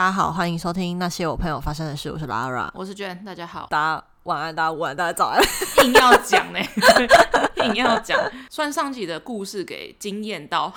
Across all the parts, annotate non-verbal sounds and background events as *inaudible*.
大家好，欢迎收听那些我朋友发生的事。我是 Lara，我是娟，大家好，大家晚安，大家午安，大家早安。硬要讲呢，*laughs* 硬要讲，算上集的故事给惊艳到，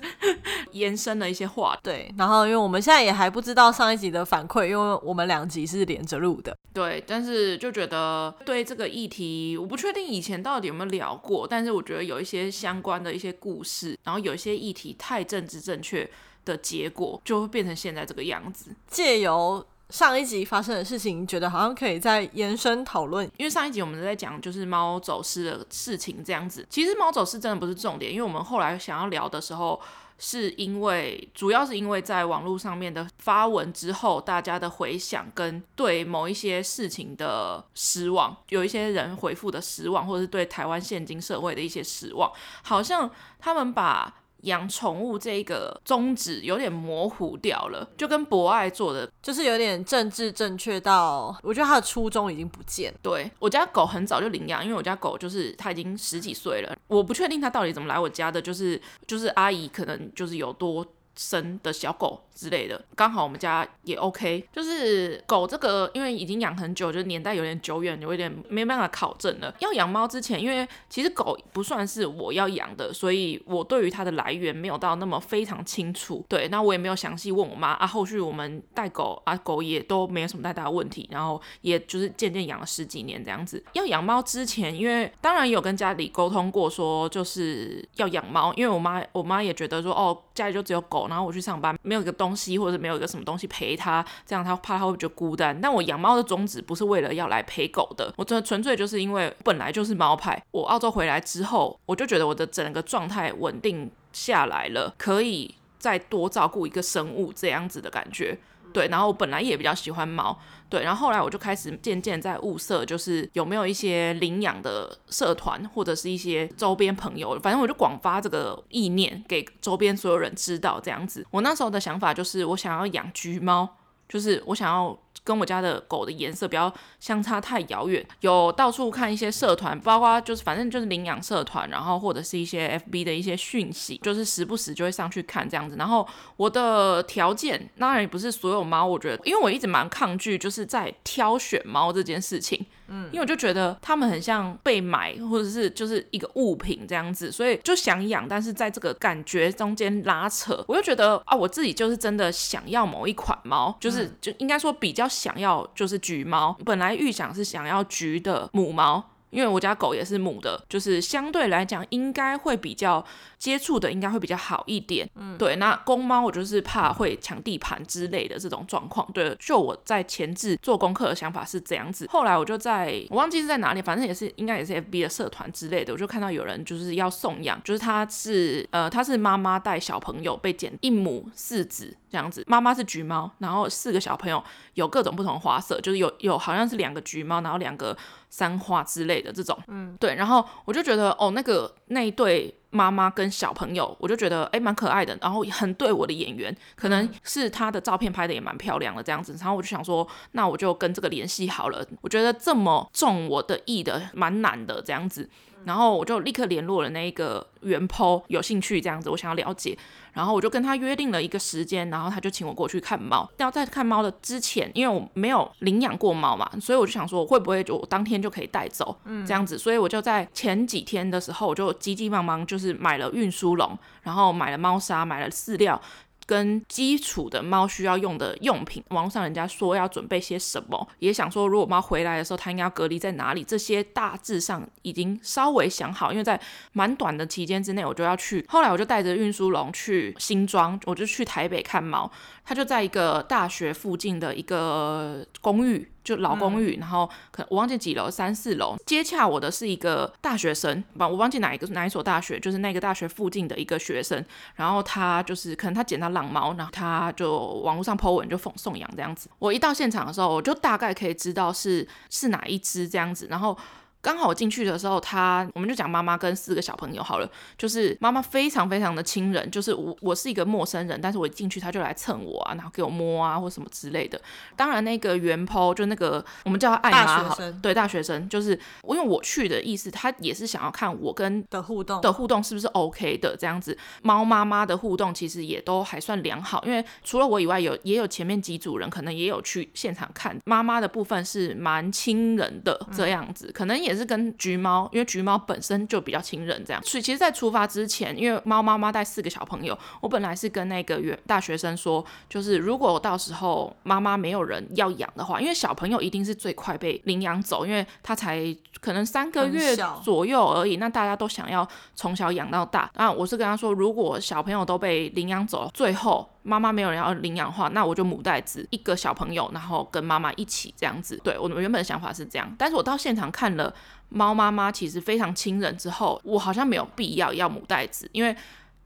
*laughs* 延伸了一些话。对，然后因为我们现在也还不知道上一集的反馈，因为我们两集是连着录的。对，但是就觉得对这个议题，我不确定以前到底有没有聊过，但是我觉得有一些相关的一些故事，然后有一些议题太政治正确的结果，就会变成现在这个样子。借由上一集发生的事情，觉得好像可以再延伸讨论。因为上一集我们在讲就是猫走失的事情，这样子。其实猫走失真的不是重点，因为我们后来想要聊的时候，是因为主要是因为在网络上面的发文之后，大家的回响跟对某一些事情的失望，有一些人回复的失望，或者是对台湾现今社会的一些失望，好像他们把。养宠物这一个宗旨有点模糊掉了，就跟博爱做的，就是有点政治正确到，我觉得他的初衷已经不见。对，我家狗很早就领养，因为我家狗就是它已经十几岁了，我不确定它到底怎么来我家的，就是就是阿姨可能就是有多生的小狗。之类的，刚好我们家也 OK，就是狗这个，因为已经养很久，就是年代有点久远，有一点没办法考证了。要养猫之前，因为其实狗不算是我要养的，所以我对于它的来源没有到那么非常清楚。对，那我也没有详细问我妈啊。后续我们带狗啊，狗也都没有什么太大的问题，然后也就是渐渐养了十几年这样子。要养猫之前，因为当然有跟家里沟通过，说就是要养猫，因为我妈我妈也觉得说，哦，家里就只有狗，然后我去上班没有一个东。西或者没有一个什么东西陪它，这样它怕它会觉得孤单。但我养猫的宗旨不是为了要来陪狗的，我真的纯粹就是因为本来就是猫派。我澳洲回来之后，我就觉得我的整个状态稳定下来了，可以再多照顾一个生物这样子的感觉。对，然后我本来也比较喜欢猫，对，然后后来我就开始渐渐在物色，就是有没有一些领养的社团或者是一些周边朋友，反正我就广发这个意念给周边所有人知道这样子。我那时候的想法就是，我想要养橘猫，就是我想要。跟我家的狗的颜色不要相差太遥远，有到处看一些社团，包括就是反正就是领养社团，然后或者是一些 FB 的一些讯息，就是时不时就会上去看这样子。然后我的条件当然也不是所有猫，我觉得，因为我一直蛮抗拒就是在挑选猫这件事情。嗯，因为我就觉得他们很像被买，或者是就是一个物品这样子，所以就想养，但是在这个感觉中间拉扯，我就觉得啊，我自己就是真的想要某一款猫，就是就应该说比较想要就是橘猫，本来预想是想要橘的母猫。因为我家狗也是母的，就是相对来讲应该会比较接触的应该会比较好一点。嗯，对。那公猫我就是怕会抢地盘之类的这种状况。对，就我在前置做功课的想法是这样子。后来我就在我忘记是在哪里，反正也是应该也是 FB 的社团之类的，我就看到有人就是要送养，就是他是呃他是妈妈带小朋友被捡一母四子这样子，妈妈是橘猫，然后四个小朋友有各种不同花色，就是有有好像是两个橘猫，然后两个。三花之类的这种，嗯，对，然后我就觉得哦，那个那一对妈妈跟小朋友，我就觉得诶蛮可爱的，然后很对我的眼缘，可能是他的照片拍的也蛮漂亮的这样子，然后我就想说，那我就跟这个联系好了，我觉得这么中我的意的蛮难的这样子。然后我就立刻联络了那个原 po，有兴趣这样子，我想要了解。然后我就跟他约定了一个时间，然后他就请我过去看猫。要在看猫的之前，因为我没有领养过猫嘛，所以我就想说，会不会就我当天就可以带走，嗯，这样子。所以我就在前几天的时候，我就急急忙忙就是买了运输笼，然后买了猫砂，买了饲料。跟基础的猫需要用的用品，网上人家说要准备些什么，也想说如果猫回来的时候，它应该要隔离在哪里，这些大致上已经稍微想好，因为在蛮短的期间之内我就要去。后来我就带着运输笼去新庄，我就去台北看猫。它就在一个大学附近的一个公寓，就老公寓，嗯、然后可我忘记几楼，三四楼。接洽我的是一个大学生，我忘记哪一个哪一所大学，就是那个大学附近的一个学生。然后他就是可能他捡到浪猫，然后他就网络上 po 文就送送养这样子。我一到现场的时候，我就大概可以知道是是哪一只这样子。然后刚好我进去的时候，他我们就讲妈妈跟四个小朋友好了，就是妈妈非常非常的亲人，就是我我是一个陌生人，但是我一进去他就来蹭我啊，然后给我摸啊或什么之类的。当然那个原 po 就那个我们叫他爱妈好，对大学生，就是因为我去的意思，他也是想要看我跟的互动的互动是不是 OK 的这样子。猫妈妈的互动其实也都还算良好，因为除了我以外，有也有前面几组人可能也有去现场看妈妈的部分是蛮亲人的这样子，可能也。也是跟橘猫，因为橘猫本身就比较亲人，这样。所以其实，在出发之前，因为猫妈妈带四个小朋友，我本来是跟那个原大学生说，就是如果到时候妈妈没有人要养的话，因为小朋友一定是最快被领养走，因为他才可能三个月左右而已。那大家都想要从小养到大。那我是跟他说，如果小朋友都被领养走，最后。妈妈没有人要领养的话，那我就母带子一个小朋友，然后跟妈妈一起这样子。对，我原本的想法是这样，但是我到现场看了猫妈妈其实非常亲人之后，我好像没有必要要母带子，因为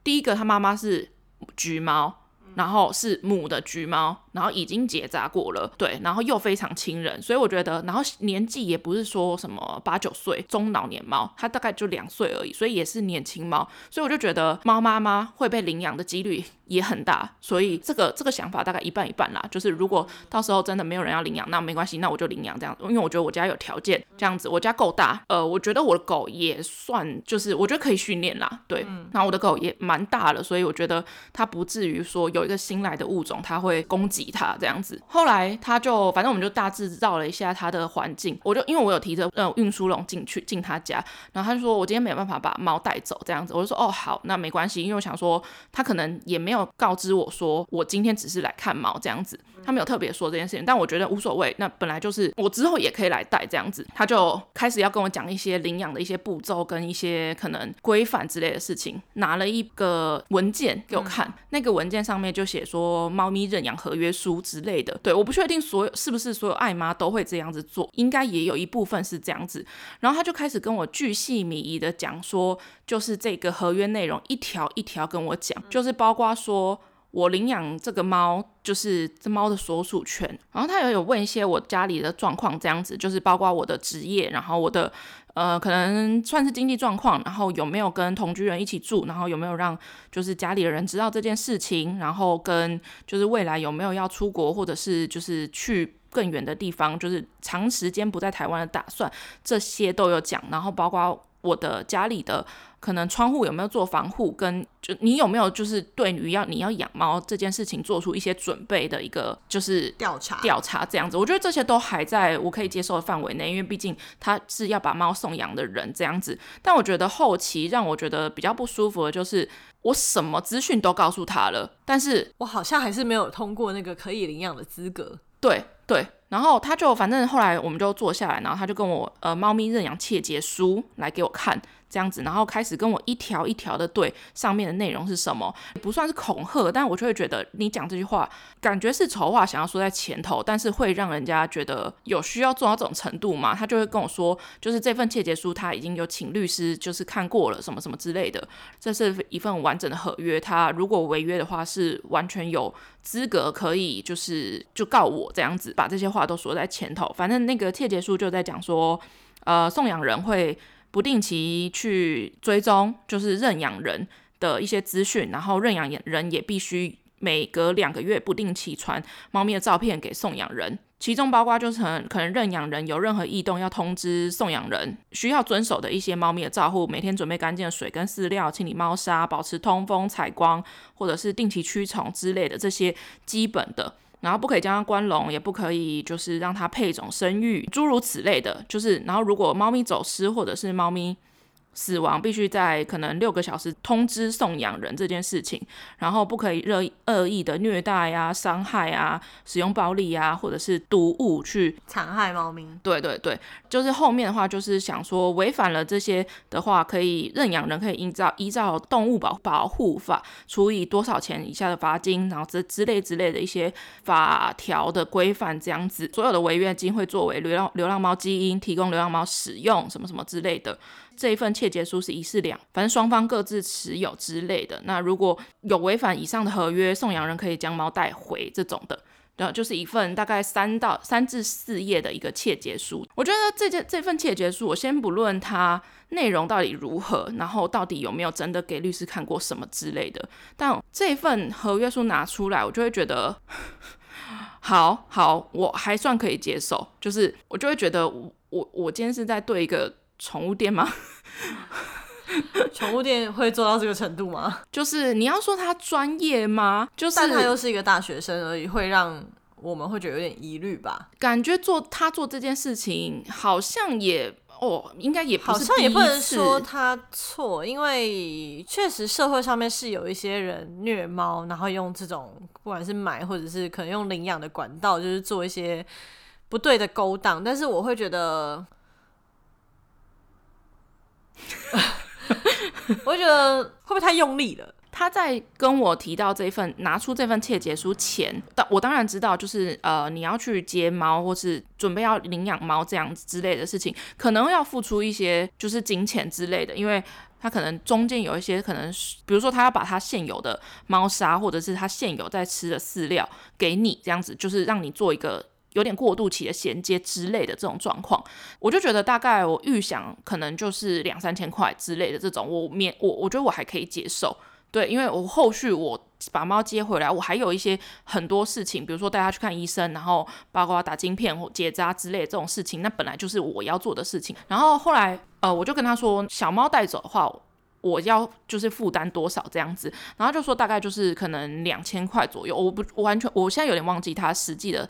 第一个他妈妈是橘猫，然后是母的橘猫。然后已经结扎过了，对，然后又非常亲人，所以我觉得，然后年纪也不是说什么八九岁中老年猫，它大概就两岁而已，所以也是年轻猫，所以我就觉得猫妈妈会被领养的几率也很大，所以这个这个想法大概一半一半啦，就是如果到时候真的没有人要领养，那没关系，那我就领养这样，因为我觉得我家有条件这样子，我家够大，呃，我觉得我的狗也算就是我觉得可以训练啦，对，然后我的狗也蛮大了，所以我觉得它不至于说有一个新来的物种它会攻击。他这样子，后来他就反正我们就大致绕了一下他的环境，我就因为我有提着呃运输笼进去进他家，然后他就说我今天没有办法把猫带走这样子，我就说哦好，那没关系，因为我想说他可能也没有告知我说我今天只是来看猫这样子，他没有特别说这件事情，但我觉得无所谓，那本来就是我之后也可以来带这样子，他就开始要跟我讲一些领养的一些步骤跟一些可能规范之类的事情，拿了一个文件给我看，嗯、那个文件上面就写说猫咪认养合约书之类的，对，我不确定所有是不是所有爱妈都会这样子做，应该也有一部分是这样子。然后他就开始跟我巨细靡遗的讲说，就是这个合约内容一条一条跟我讲，就是包括说我领养这个猫，就是这猫的所属权。然后他也有问一些我家里的状况，这样子，就是包括我的职业，然后我的。呃，可能算是经济状况，然后有没有跟同居人一起住，然后有没有让就是家里的人知道这件事情，然后跟就是未来有没有要出国或者是就是去更远的地方，就是长时间不在台湾的打算，这些都有讲，然后包括我的家里的。可能窗户有没有做防护，跟就你有没有就是对于要你要养猫这件事情做出一些准备的一个就是调查调查这样子，我觉得这些都还在我可以接受的范围内，因为毕竟他是要把猫送养的人这样子。但我觉得后期让我觉得比较不舒服的就是我什么资讯都告诉他了，但是我好像还是没有通过那个可以领养的资格。对对，然后他就反正后来我们就坐下来，然后他就跟我呃猫咪认养切结书来给我看。这样子，然后开始跟我一条一条的对上面的内容是什么，不算是恐吓，但我就会觉得你讲这句话，感觉是丑话，想要说在前头，但是会让人家觉得有需要做到这种程度吗？他就会跟我说，就是这份切结书他已经有请律师就是看过了，什么什么之类的，这是一份完整的合约，他如果违约的话，是完全有资格可以就是就告我这样子，把这些话都说在前头，反正那个切结书就在讲说，呃，送养人会。不定期去追踪，就是认养人的一些资讯，然后认养人也必须每隔两个月不定期传猫咪的照片给送养人，其中包括就是可能认养人有任何异动要通知送养人，需要遵守的一些猫咪的照护，每天准备干净的水跟饲料，清理猫砂，保持通风采光，或者是定期驱虫之类的这些基本的。然后不可以将它关笼，也不可以就是让它配种生育，诸如此类的。就是，然后如果猫咪走失或者是猫咪死亡，必须在可能六个小时通知送养人这件事情。然后不可以热恶意的虐待啊、伤害啊、使用暴力啊，或者是毒物去残害猫咪。对对对，就是后面的话就是想说，违反了这些的话，可以认养人可以依照依照动物保保护法处以多少钱以下的罚金，然后这之类之类的一些法条的规范这样子。所有的违约金会作为流浪流浪猫基因，提供流浪猫使用什么什么之类的。这一份切结书是一式两，反正双方各自持有之类的。那如果有违反以上的合约，送养人可以将猫带回这种的。然后就是一份大概三到三至四页的一个切结书。我觉得这件这份切结书，我先不论它内容到底如何，然后到底有没有真的给律师看过什么之类的，但这份合约书拿出来，我就会觉得，*laughs* 好好，我还算可以接受。就是我就会觉得我，我我今天是在对一个宠物店吗？宠物店会做到这个程度吗？*laughs* 就是你要说他专业吗？就是但他又是一个大学生而已，会让我们会觉得有点疑虑吧？感觉做他做这件事情，好像也哦，应该也好像也不能说他错，因为确实社会上面是有一些人虐猫，然后用这种不管是买或者是可能用领养的管道，就是做一些不对的勾当。但是我会觉得。*laughs* 我觉得会不会太用力了？他在跟我提到这份拿出这份切结书前，当我当然知道，就是呃，你要去接猫或是准备要领养猫这样子之类的事情，可能要付出一些就是金钱之类的，因为他可能中间有一些可能，比如说他要把他现有的猫砂或者是他现有在吃的饲料给你，这样子就是让你做一个。有点过渡期的衔接之类的这种状况，我就觉得大概我预想可能就是两三千块之类的这种，我免我我觉得我还可以接受，对，因为我后续我把猫接回来，我还有一些很多事情，比如说带它去看医生，然后包括打晶片或结扎之类的这种事情，那本来就是我要做的事情。然后后来呃，我就跟他说，小猫带走的话，我要就是负担多少这样子，然后就说大概就是可能两千块左右，我不我完全我现在有点忘记他实际的。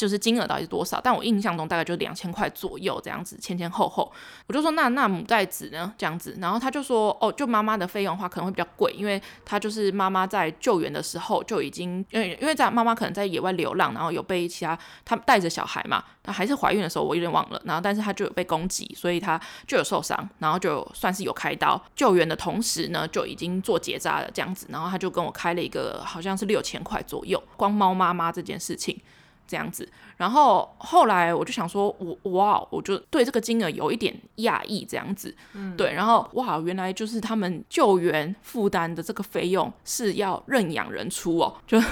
就是金额到底是多少？但我印象中大概就两千块左右这样子，前前后后。我就说那那母带子呢？这样子，然后他就说哦，就妈妈的费用的话可能会比较贵，因为他就是妈妈在救援的时候就已经，因为因为在妈妈可能在野外流浪，然后有被其他他带着小孩嘛，她还是怀孕的时候我有点忘了，然后但是她就有被攻击，所以她就有受伤，然后就算是有开刀救援的同时呢，就已经做结扎了这样子，然后他就跟我开了一个好像是六千块左右，光猫妈妈这件事情。这样子，然后后来我就想说，我哇，我就对这个金额有一点讶异，这样子，嗯，对，然后哇，原来就是他们救援负担的这个费用是要认养人出哦，就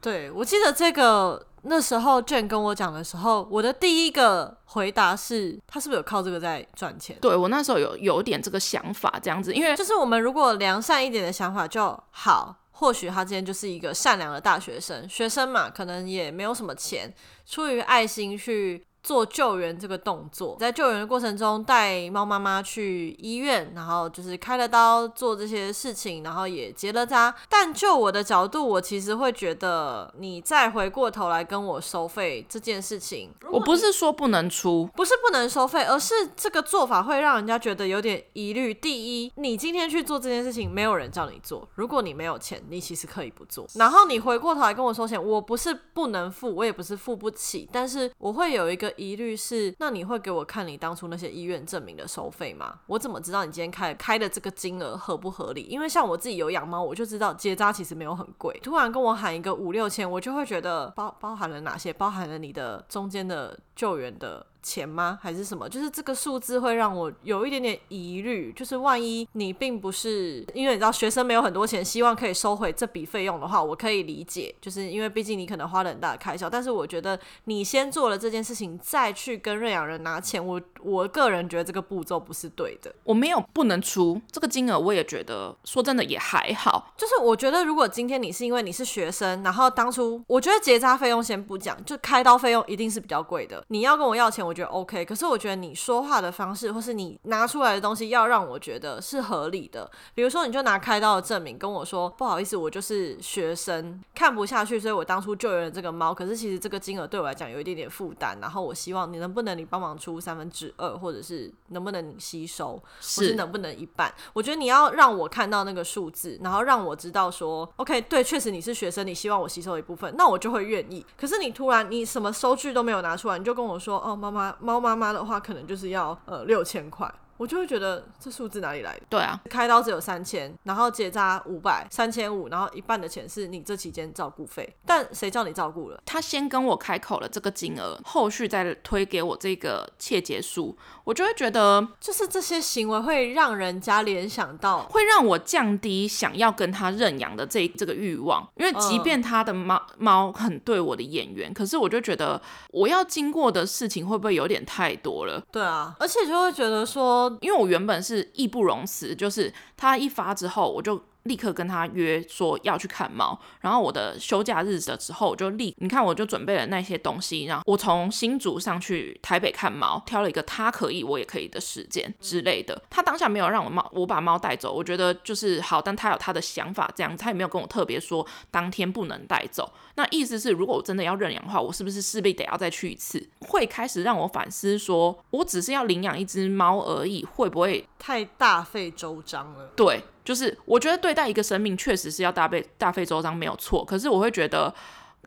对，我记得这个那时候 Jane 跟我讲的时候，我的第一个回答是，他是不是有靠这个在赚钱？对，我那时候有有点这个想法，这样子，因为就是我们如果良善一点的想法就好。或许他今天就是一个善良的大学生，学生嘛，可能也没有什么钱，出于爱心去。做救援这个动作，在救援的过程中带猫妈妈去医院，然后就是开了刀做这些事情，然后也结了扎。但就我的角度，我其实会觉得，你再回过头来跟我收费这件事情，我不是说不能出，不是不能收费，而是这个做法会让人家觉得有点疑虑。第一，你今天去做这件事情，没有人叫你做，如果你没有钱，你其实可以不做。然后你回过头来跟我收钱，我不是不能付，我也不是付不起，但是我会有一个。疑虑是，那你会给我看你当初那些医院证明的收费吗？我怎么知道你今天开开的这个金额合不合理？因为像我自己有养猫，我就知道结扎其实没有很贵。突然跟我喊一个五六千，我就会觉得包包含了哪些？包含了你的中间的救援的。钱吗？还是什么？就是这个数字会让我有一点点疑虑。就是万一你并不是，因为你知道学生没有很多钱，希望可以收回这笔费用的话，我可以理解。就是因为毕竟你可能花了很大的开销，但是我觉得你先做了这件事情，再去跟认养人拿钱，我我个人觉得这个步骤不是对的。我没有不能出这个金额，我也觉得说真的也还好。就是我觉得如果今天你是因为你是学生，然后当初我觉得结扎费用先不讲，就开刀费用一定是比较贵的。你要跟我要钱，我。我觉得 OK，可是我觉得你说话的方式，或是你拿出来的东西，要让我觉得是合理的。比如说，你就拿开刀的证明跟我说，不好意思，我就是学生，看不下去，所以我当初救援了这个猫。可是其实这个金额对我来讲有一点点负担，然后我希望你能不能你帮忙出三分之二，或者是能不能你吸收，或是能不能一半？我觉得你要让我看到那个数字，然后让我知道说，OK，对，确实你是学生，你希望我吸收一部分，那我就会愿意。可是你突然你什么收据都没有拿出来，你就跟我说，哦，妈妈。猫妈妈的话，可能就是要呃六千块。我就会觉得这数字哪里来的？对啊，开刀只有三千，然后结扎五百，三千五，然后一半的钱是你这期间照顾费，但谁叫你照顾了？他先跟我开口了这个金额，后续再推给我这个切结书，我就会觉得，就是这些行为会让人家联想到，会让我降低想要跟他认养的这这个欲望，因为即便他的猫猫很对我的眼缘，可是我就觉得我要经过的事情会不会有点太多了？对啊，而且就会觉得说，因为我原本是义不容辞，就是他一发之后我就。立刻跟他约说要去看猫，然后我的休假日的时候，我就立，你看我就准备了那些东西，然后我从新竹上去台北看猫，挑了一个他可以我也可以的时间之类的。他当下没有让我猫，我把猫带走，我觉得就是好，但他有他的想法，这样他也没有跟我特别说当天不能带走。那意思是，如果我真的要认养的话，我是不是势必得要再去一次？会开始让我反思说，说我只是要领养一只猫而已，会不会太大费周章了？对。就是我觉得对待一个生命确实是要大费大费周章没有错，可是我会觉得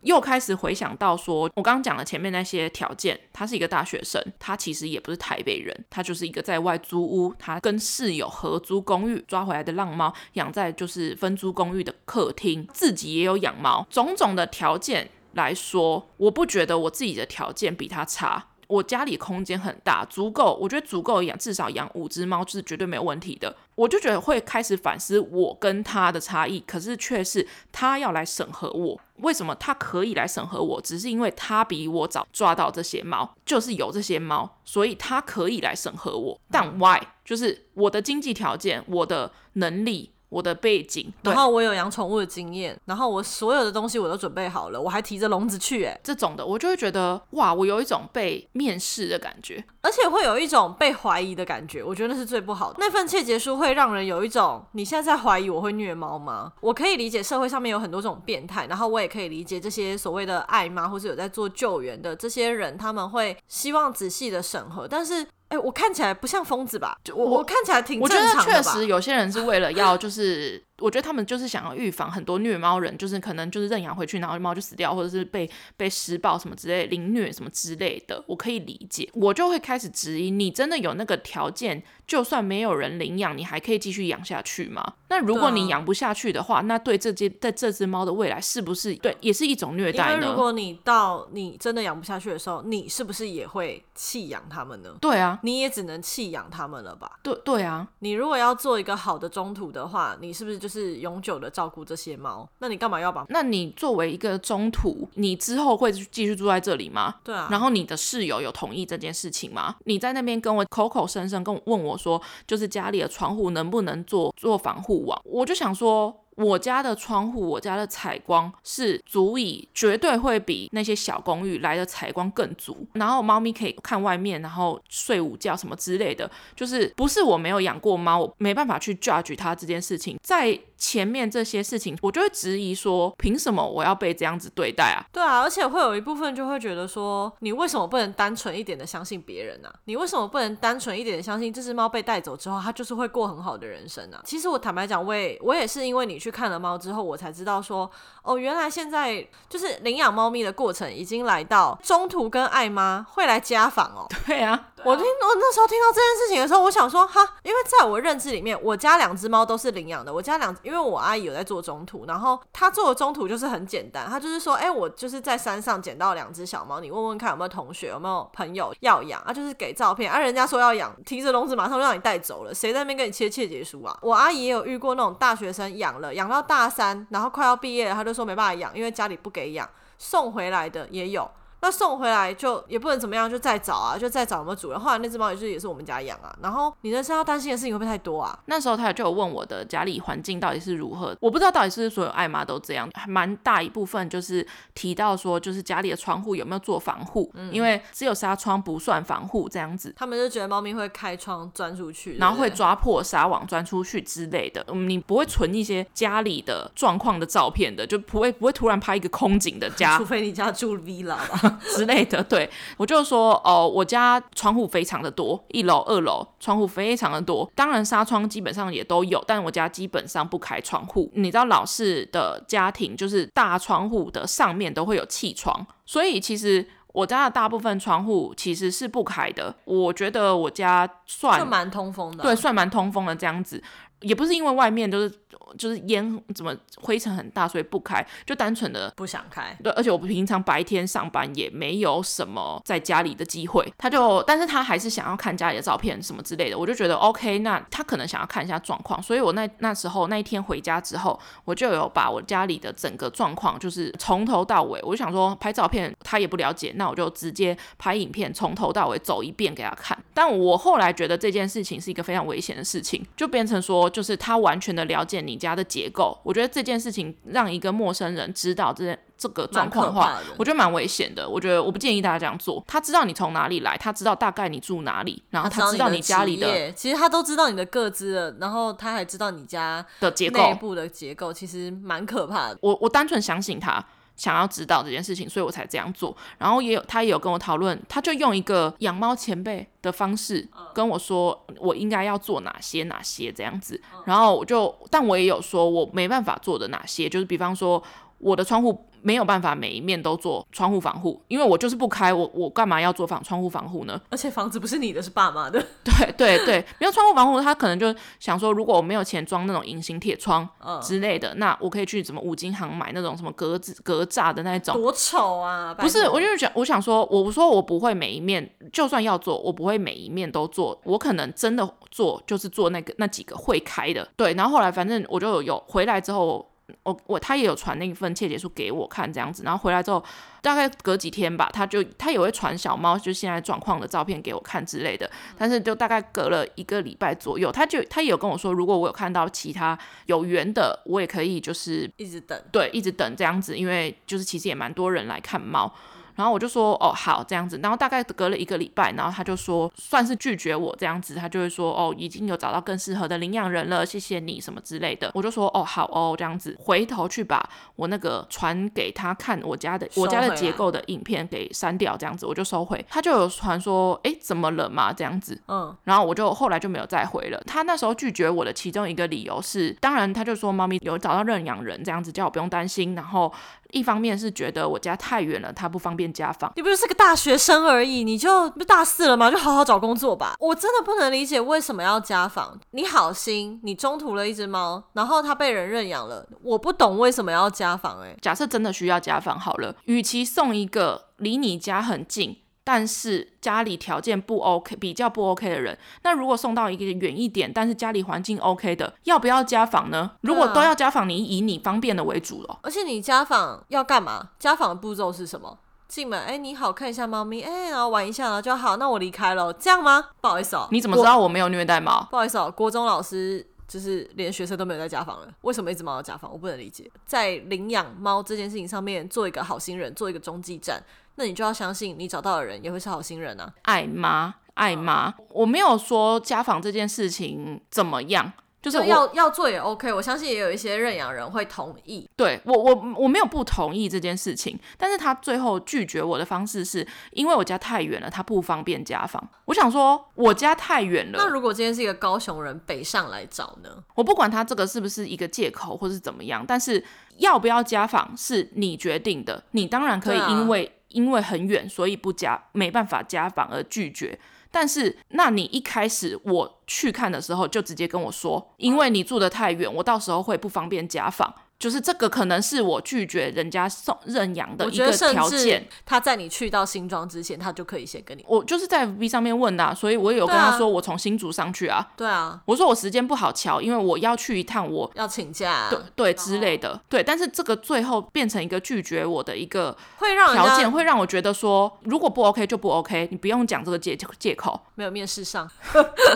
又开始回想到说，我刚刚讲的前面那些条件，他是一个大学生，他其实也不是台北人，他就是一个在外租屋，他跟室友合租公寓抓回来的浪猫，养在就是分租公寓的客厅，自己也有养猫，种种的条件来说，我不觉得我自己的条件比他差。我家里空间很大，足够，我觉得足够养，至少养五只猫是绝对没有问题的。我就觉得会开始反思我跟他的差异，可是却是他要来审核我。为什么他可以来审核我？只是因为他比我早抓到这些猫，就是有这些猫，所以他可以来审核我。但 why？就是我的经济条件，我的能力。我的背景，然后我有养宠物的经验，然后我所有的东西我都准备好了，我还提着笼子去，哎，这种的我就会觉得哇，我有一种被面试的感觉，而且会有一种被怀疑的感觉，我觉得那是最不好的。那份切结书会让人有一种你现在在怀疑我会虐猫吗？我可以理解社会上面有很多这种变态，然后我也可以理解这些所谓的爱妈或是有在做救援的这些人，他们会希望仔细的审核，但是。哎、欸，我看起来不像疯子吧？就我我看起来挺正常的吧？我觉得确实有些人是为了要就是。我觉得他们就是想要预防很多虐猫人，就是可能就是认养回去，然后猫就死掉，或者是被被施暴什么之类、凌虐什么之类的。我可以理解，我就会开始质疑：你真的有那个条件，就算没有人领养，你还可以继续养下去吗？那如果你养不下去的话，那对这只在这只猫的未来是不是对也是一种虐待呢？因为如果你到你真的养不下去的时候，你是不是也会弃养他们呢？对啊，你也只能弃养他们了吧？对对啊，你如果要做一个好的中途的话，你是不是就是永久的？照顾这些猫，那你干嘛要把？那你作为一个中途，你之后会继续住在这里吗？对啊。然后你的室友有同意这件事情吗？你在那边跟我口口声声跟我问我说，就是家里的窗户能不能做做防护网？我就想说。我家的窗户，我家的采光是足以，绝对会比那些小公寓来的采光更足。然后猫咪可以看外面，然后睡午觉什么之类的。就是不是我没有养过猫，我没办法去 judge 它这件事情。在前面这些事情，我就会质疑说，凭什么我要被这样子对待啊？对啊，而且会有一部分就会觉得说，你为什么不能单纯一点的相信别人呢？你为什么不能单纯一点的相信这只猫被带走之后，它就是会过很好的人生呢？其实我坦白讲，我也我也是因为你去。去看了猫之后，我才知道说，哦，原来现在就是领养猫咪的过程已经来到中途跟爱妈会来家访哦。*laughs* 对啊，我听我那时候听到这件事情的时候，我想说哈，因为在我认知里面，我家两只猫都是领养的。我家两，因为我阿姨有在做中途，然后她做的中途就是很简单，她就是说，哎，我就是在山上捡到两只小猫，你问问看有没有同学有没有朋友要养啊，就是给照片啊，人家说要养，提着笼子马上就让你带走了，谁在那边跟你切切结书啊？我阿姨也有遇过那种大学生养了。养到大三，然后快要毕业了，他就说没办法养，因为家里不给养，送回来的也有。那送回来就也不能怎么样，就再找啊，就再找什么主人。后来那只猫也是也是我们家养啊。然后你人生要担心的事情会不会太多啊？那时候他就有问我的家里环境到底是如何，我不知道到底是不是所有爱妈都这样，还蛮大一部分就是提到说，就是家里的窗户有没有做防护，嗯、因为只有纱窗不算防护这样子。他们就觉得猫咪会开窗钻出去，然后会抓破纱网钻出去之类的。嗯，你不会存一些家里的状况的照片的，就不会不会突然拍一个空景的家，*laughs* 除非你家住 villa 吧。*laughs* 之类的，对，我就说哦，我家窗户非常的多，一楼、二楼窗户非常的多，当然纱窗基本上也都有，但我家基本上不开窗户。你知道老式的家庭就是大窗户的上面都会有气窗，所以其实。我家的大部分窗户其实是不开的，我觉得我家算蛮通风的啊，对，算蛮通风的这样子。也不是因为外面就是就是烟怎么灰尘很大，所以不开，就单纯的不想开。对，而且我平常白天上班也没有什么在家里的机会，他就，但是他还是想要看家里的照片什么之类的，我就觉得 OK，那他可能想要看一下状况，所以我那那时候那一天回家之后，我就有把我家里的整个状况，就是从头到尾，我就想说拍照片他也不了解，那我就直接拍影片，从头到尾走一遍给他看。但我后来觉得这件事情是一个非常危险的事情，就变成说。就是他完全的了解你家的结构，我觉得这件事情让一个陌生人知道这件这个状况的话，我觉得蛮危险的。我觉得我不建议大家这样做。他知道你从哪里来，他知道大概你住哪里，然后他知道你家里的，的其实他都知道你的个资了，然后他还知道你家的结构内部的结构，其实蛮可怕的。我我单纯相信他。想要知道这件事情，所以我才这样做。然后也有他也有跟我讨论，他就用一个养猫前辈的方式跟我说，我应该要做哪些哪些这样子。然后我就，但我也有说我没办法做的哪些，就是比方说我的窗户。没有办法每一面都做窗户防护，因为我就是不开，我我干嘛要做防窗户防护呢？而且房子不是你的，是爸妈的。*laughs* 对对对，没有窗户防护，他可能就想说，如果我没有钱装那种隐形铁窗之类的，嗯、那我可以去什么五金行买那种什么格子格栅的那种。多丑啊！不是，我就是想，我想说，我说我不会每一面，就算要做，我不会每一面都做，我可能真的做就是做那个那几个会开的。对，然后后来反正我就有，有回来之后。我我他也有传那一份切结书给我看，这样子，然后回来之后，大概隔几天吧，他就他也会传小猫就现在状况的照片给我看之类的，但是就大概隔了一个礼拜左右，他就他也有跟我说，如果我有看到其他有缘的，我也可以就是一直等，对，一直等这样子，因为就是其实也蛮多人来看猫。然后我就说哦好这样子，然后大概隔了一个礼拜，然后他就说算是拒绝我这样子，他就会说哦已经有找到更适合的领养人了，谢谢你什么之类的。我就说哦好哦这样子，回头去把我那个传给他看我家的我家的结构的影片给删掉这样子，我就收回。他就有传说诶怎么了嘛这样子，嗯，然后我就后来就没有再回了。他那时候拒绝我的其中一个理由是，当然他就说猫咪有找到认养人这样子，叫我不用担心，然后。一方面是觉得我家太远了，他不方便家访。你不就是个大学生而已，你就不大四了吗？就好好找工作吧。我真的不能理解为什么要家访。你好心，你中途了一只猫，然后它被人认养了，我不懂为什么要家访。哎，假设真的需要家访好了，与其送一个离你家很近。但是家里条件不 OK，比较不 OK 的人，那如果送到一个远一点，但是家里环境 OK 的，要不要家访呢？如果都要家访，你以你方便的为主咯。而且你家访要干嘛？家访的步骤是什么？进门，哎、欸，你好，看一下猫咪，哎、欸，然后玩一下，然后就好，那我离开了，这样吗？不好意思哦、喔，你怎么知道我没有虐待猫？不好意思哦、喔，国中老师就是连学生都没有在家访了，为什么一直猫要家访？我不能理解，在领养猫这件事情上面做一个好心人，做一个中继站。那你就要相信，你找到的人也会是好心人啊！爱妈，爱妈，我没有说家访这件事情怎么样，就是要要做也 OK。我相信也有一些认养人会同意。对我，我我没有不同意这件事情，但是他最后拒绝我的方式是因为我家太远了，他不方便家访。我想说，我家太远了。那如果今天是一个高雄人北上来找呢？我不管他这个是不是一个借口或是怎么样，但是要不要家访是你决定的。你当然可以因为。因为很远，所以不加没办法加访而拒绝。但是，那你一开始我去看的时候就直接跟我说，因为你住得太远，我到时候会不方便家访。就是这个可能是我拒绝人家送认养的一个条件。他在你去到新庄之前，他就可以先跟你。我就是在 V 上面问的，所以我也有跟他说我从新竹上去啊。对啊，我说我时间不好瞧，因为我要去一趟，我要请假，对对之类的。对，但是这个最后变成一个拒绝我的一个会让条件，会让我觉得说，如果不 OK 就不 OK，你不用讲这个借借口。没有面试上，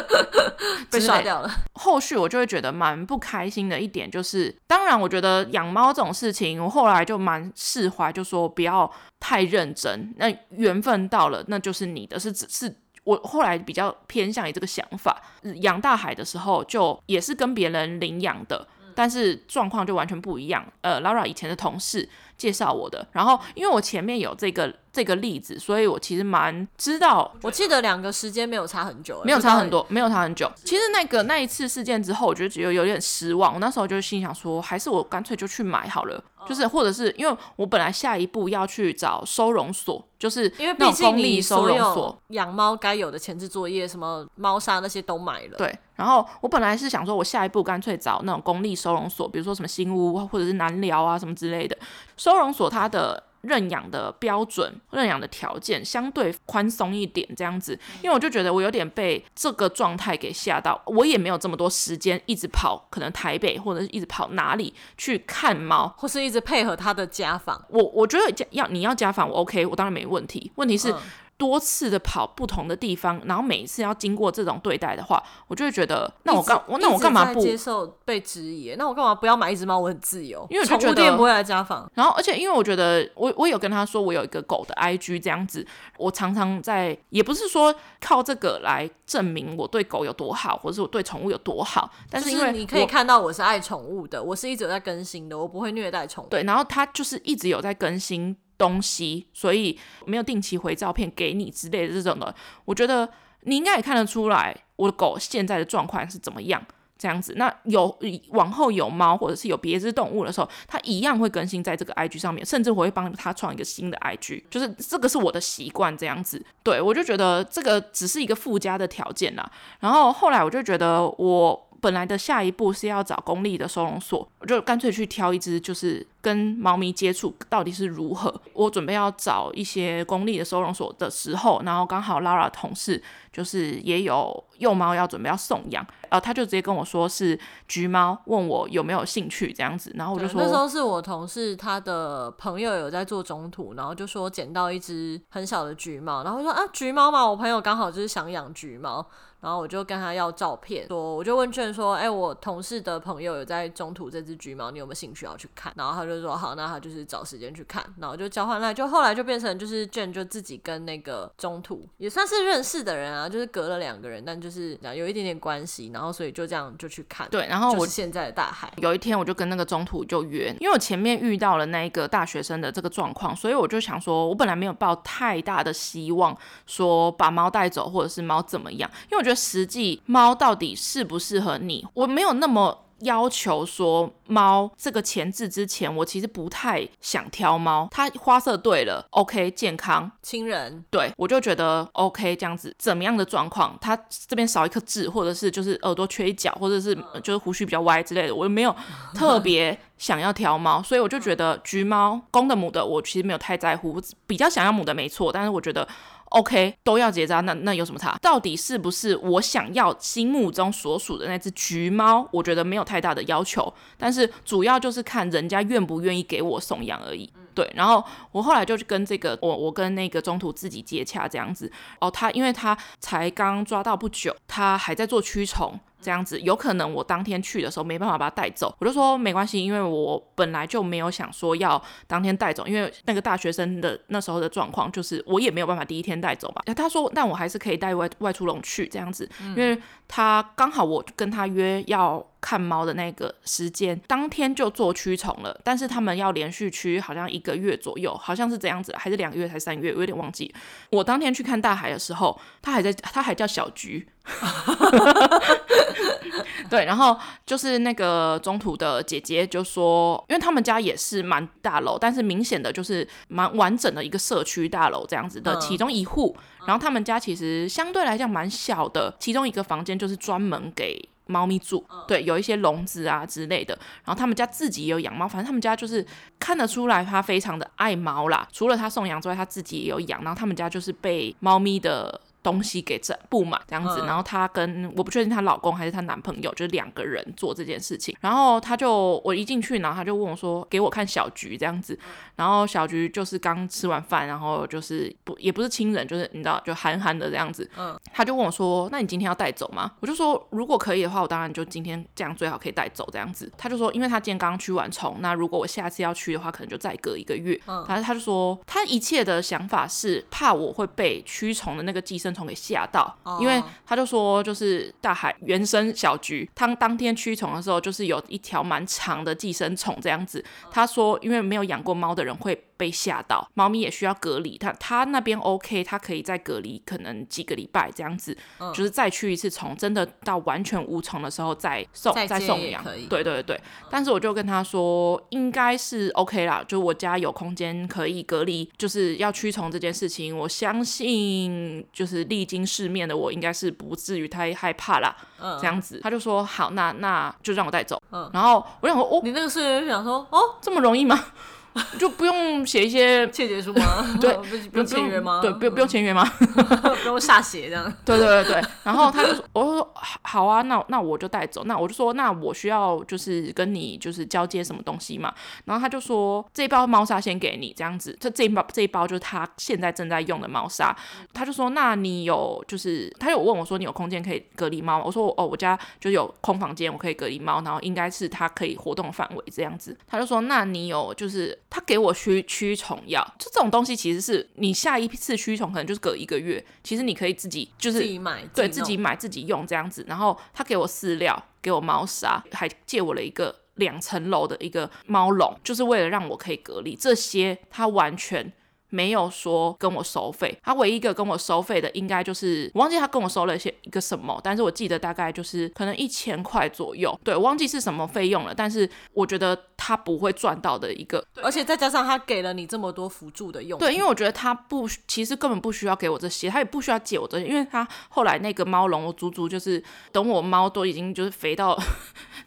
*laughs* 被刷掉了。后续我就会觉得蛮不开心的一点就是，当然我觉得。呃，养猫这种事情，我后来就蛮释怀，就说不要太认真。那缘分到了，那就是你的，是只是我后来比较偏向于这个想法。养大海的时候，就也是跟别人领养的，但是状况就完全不一样。呃，Laura 以前的同事介绍我的。然后因为我前面有这个。这个例子，所以我其实蛮知道。我记得两个时间没有差很久，没有差很多，没有差很久。其实那个那一次事件之后，我觉得只有有点失望。我那时候就心想说，还是我干脆就去买好了。就是或者是因为我本来下一步要去找收容所，就是因为毕竟你所有养猫该有的前置作业，什么猫砂那些都买了。对。然后我本来是想说，我下一步干脆找那种公立收容所，比如说什么新屋或者是南寮啊什么之类的收容所，它的。认养的标准、认养的条件相对宽松一点，这样子，因为我就觉得我有点被这个状态给吓到，我也没有这么多时间一直跑，可能台北或者是一直跑哪里去看猫，或是一直配合他的家访。我我觉得家要你要家访，我 OK，我当然没问题。问题是。多次的跑不同的地方，然后每一次要经过这种对待的话，我就会觉得，那我干我那我干嘛不接受被质疑？那我干嘛不要买一只猫？我很自由，因为宠物店不会来家访。然后，而且因为我觉得，我我有跟他说，我有一个狗的 IG 这样子，我常常在，也不是说靠这个来证明我对狗有多好，或者是我对宠物有多好，但是因为你可以看到我是爱宠物的，我是一直有在更新的，我不会虐待宠物。对，然后他就是一直有在更新。东西，所以没有定期回照片给你之类的这种的，我觉得你应该也看得出来我的狗现在的状况是怎么样，这样子。那有往后有猫或者是有别只动物的时候，它一样会更新在这个 IG 上面，甚至我会帮它创一个新的 IG，就是这个是我的习惯这样子。对，我就觉得这个只是一个附加的条件啦。然后后来我就觉得我。本来的下一步是要找公立的收容所，我就干脆去挑一只，就是跟猫咪接触到底是如何。我准备要找一些公立的收容所的时候，然后刚好 Lara 同事就是也有幼猫要准备要送养，呃，他就直接跟我说是橘猫，问我有没有兴趣这样子，然后我就说那时候是我同事他的朋友有在做中途，然后就说捡到一只很小的橘猫，然后说啊橘猫嘛，我朋友刚好就是想养橘猫。然后我就跟他要照片，说我就问卷说，哎，我同事的朋友有在中途这只橘猫，你有没有兴趣要去看？然后他就说好，那他就是找时间去看。然后就交换来，就后来就变成就是卷就自己跟那个中途也算是认识的人啊，就是隔了两个人，但就是有一点点关系，然后所以就这样就去看。对，然后我现在的大海有一天我就跟那个中途就约，因为我前面遇到了那一个大学生的这个状况，所以我就想说，我本来没有抱太大的希望说把猫带走或者是猫怎么样，因为我觉得实际。猫到底适不适合你？我没有那么要求说猫这个前置之前，我其实不太想挑猫。它花色对了，OK，健康亲人，对我就觉得 OK 这样子。怎么样的状况？它这边少一颗痣，或者是就是耳朵缺一角，或者是就是胡须比较歪之类的，我没有 *laughs* 特别想要挑猫，所以我就觉得橘猫公的母的，我其实没有太在乎，比较想要母的没错，但是我觉得。OK，都要结扎，那那有什么差？到底是不是我想要心目中所属的那只橘猫？我觉得没有太大的要求，但是主要就是看人家愿不愿意给我送养而已。对，然后我后来就跟这个我我跟那个中途自己接洽这样子。哦，他因为他才刚抓到不久，他还在做驱虫。这样子有可能我当天去的时候没办法把它带走，我就说没关系，因为我本来就没有想说要当天带走，因为那个大学生的那时候的状况就是我也没有办法第一天带走吧。他说，但我还是可以带外外出笼去这样子，因为他刚好我跟他约要看猫的那个时间，当天就做驱虫了，但是他们要连续驱好像一个月左右，好像是这样子，还是两个月还是三个月，我有点忘记。我当天去看大海的时候，他还在，他还叫小橘。*laughs* 对，然后就是那个中途的姐姐就说，因为他们家也是蛮大楼，但是明显的就是蛮完整的一个社区大楼这样子的其中一户，然后他们家其实相对来讲蛮小的，其中一个房间就是专门给猫咪住，对，有一些笼子啊之类的，然后他们家自己也有养猫，反正他们家就是看得出来他非常的爱猫啦，除了他送养之外，他自己也有养，然后他们家就是被猫咪的。东西给整布满这样子，然后她跟我不确定她老公还是她男朋友，就是两个人做这件事情。然后她就我一进去，然后她就问我说：“给我看小菊这样子。”然后小菊就是刚吃完饭，然后就是不也不是亲人，就是你知道就憨憨的这样子。嗯，她就问我说：“那你今天要带走吗？”我就说：“如果可以的话，我当然就今天这样最好可以带走这样子。”她就说：“因为她今天刚驱完虫，那如果我下次要去的话，可能就再隔一个月。”嗯，反正她就说她一切的想法是怕我会被驱虫的那个寄生。生虫给吓到，哦、因为他就说就是大海原生小菊，他当天驱虫的时候就是有一条蛮长的寄生虫这样子，他说因为没有养过猫的人会。被吓到，猫咪也需要隔离。他他那边 OK，他可以再隔离，可能几个礼拜这样子，嗯、就是再驱一次虫，真的到完全无虫的时候再送再送养。对对对，嗯、但是我就跟他说，应该是 OK 啦，就我家有空间可以隔离，就是要驱虫这件事情，我相信就是历经世面的我应该是不至于太害怕啦。嗯，这样子，他就说好，那那就让我带走。嗯，然后我想说，哦，你那个室友就想说，哦，这么容易吗？*laughs* 就不用写一些切结书吗？*laughs* 对，*laughs* 不用签约吗？对，不用不用签约吗？不用下血这样。对对对对，然后他就说，我就说好啊，那那我就带走。那我就说，那我需要就是跟你就是交接什么东西嘛？然后他就说，这一包猫砂先给你这样子，这这一包这一包就是他现在正在用的猫砂。他就说，那你有就是他有问我说，你有空间可以隔离猫吗？我说哦，我家就有空房间，我可以隔离猫，然后应该是它可以活动范围这样子。他就说，那你有就是。他给我驱驱虫药，就这种东西，其实是你下一次驱虫可能就是隔一个月，其实你可以自己就是自己买，对自己买自己用这样子。然后他给我饲料，给我猫砂，还借我了一个两层楼的一个猫笼，就是为了让我可以隔离。这些他完全。没有说跟我收费，他唯一一个跟我收费的应该就是我忘记他跟我收了一些一个什么，但是我记得大概就是可能一千块左右，对，我忘记是什么费用了，但是我觉得他不会赚到的一个，而且再加上他给了你这么多辅助的用，对，因为我觉得他不其实根本不需要给我这些，他也不需要借我这些，因为他后来那个猫笼我足足就是等我猫都已经就是肥到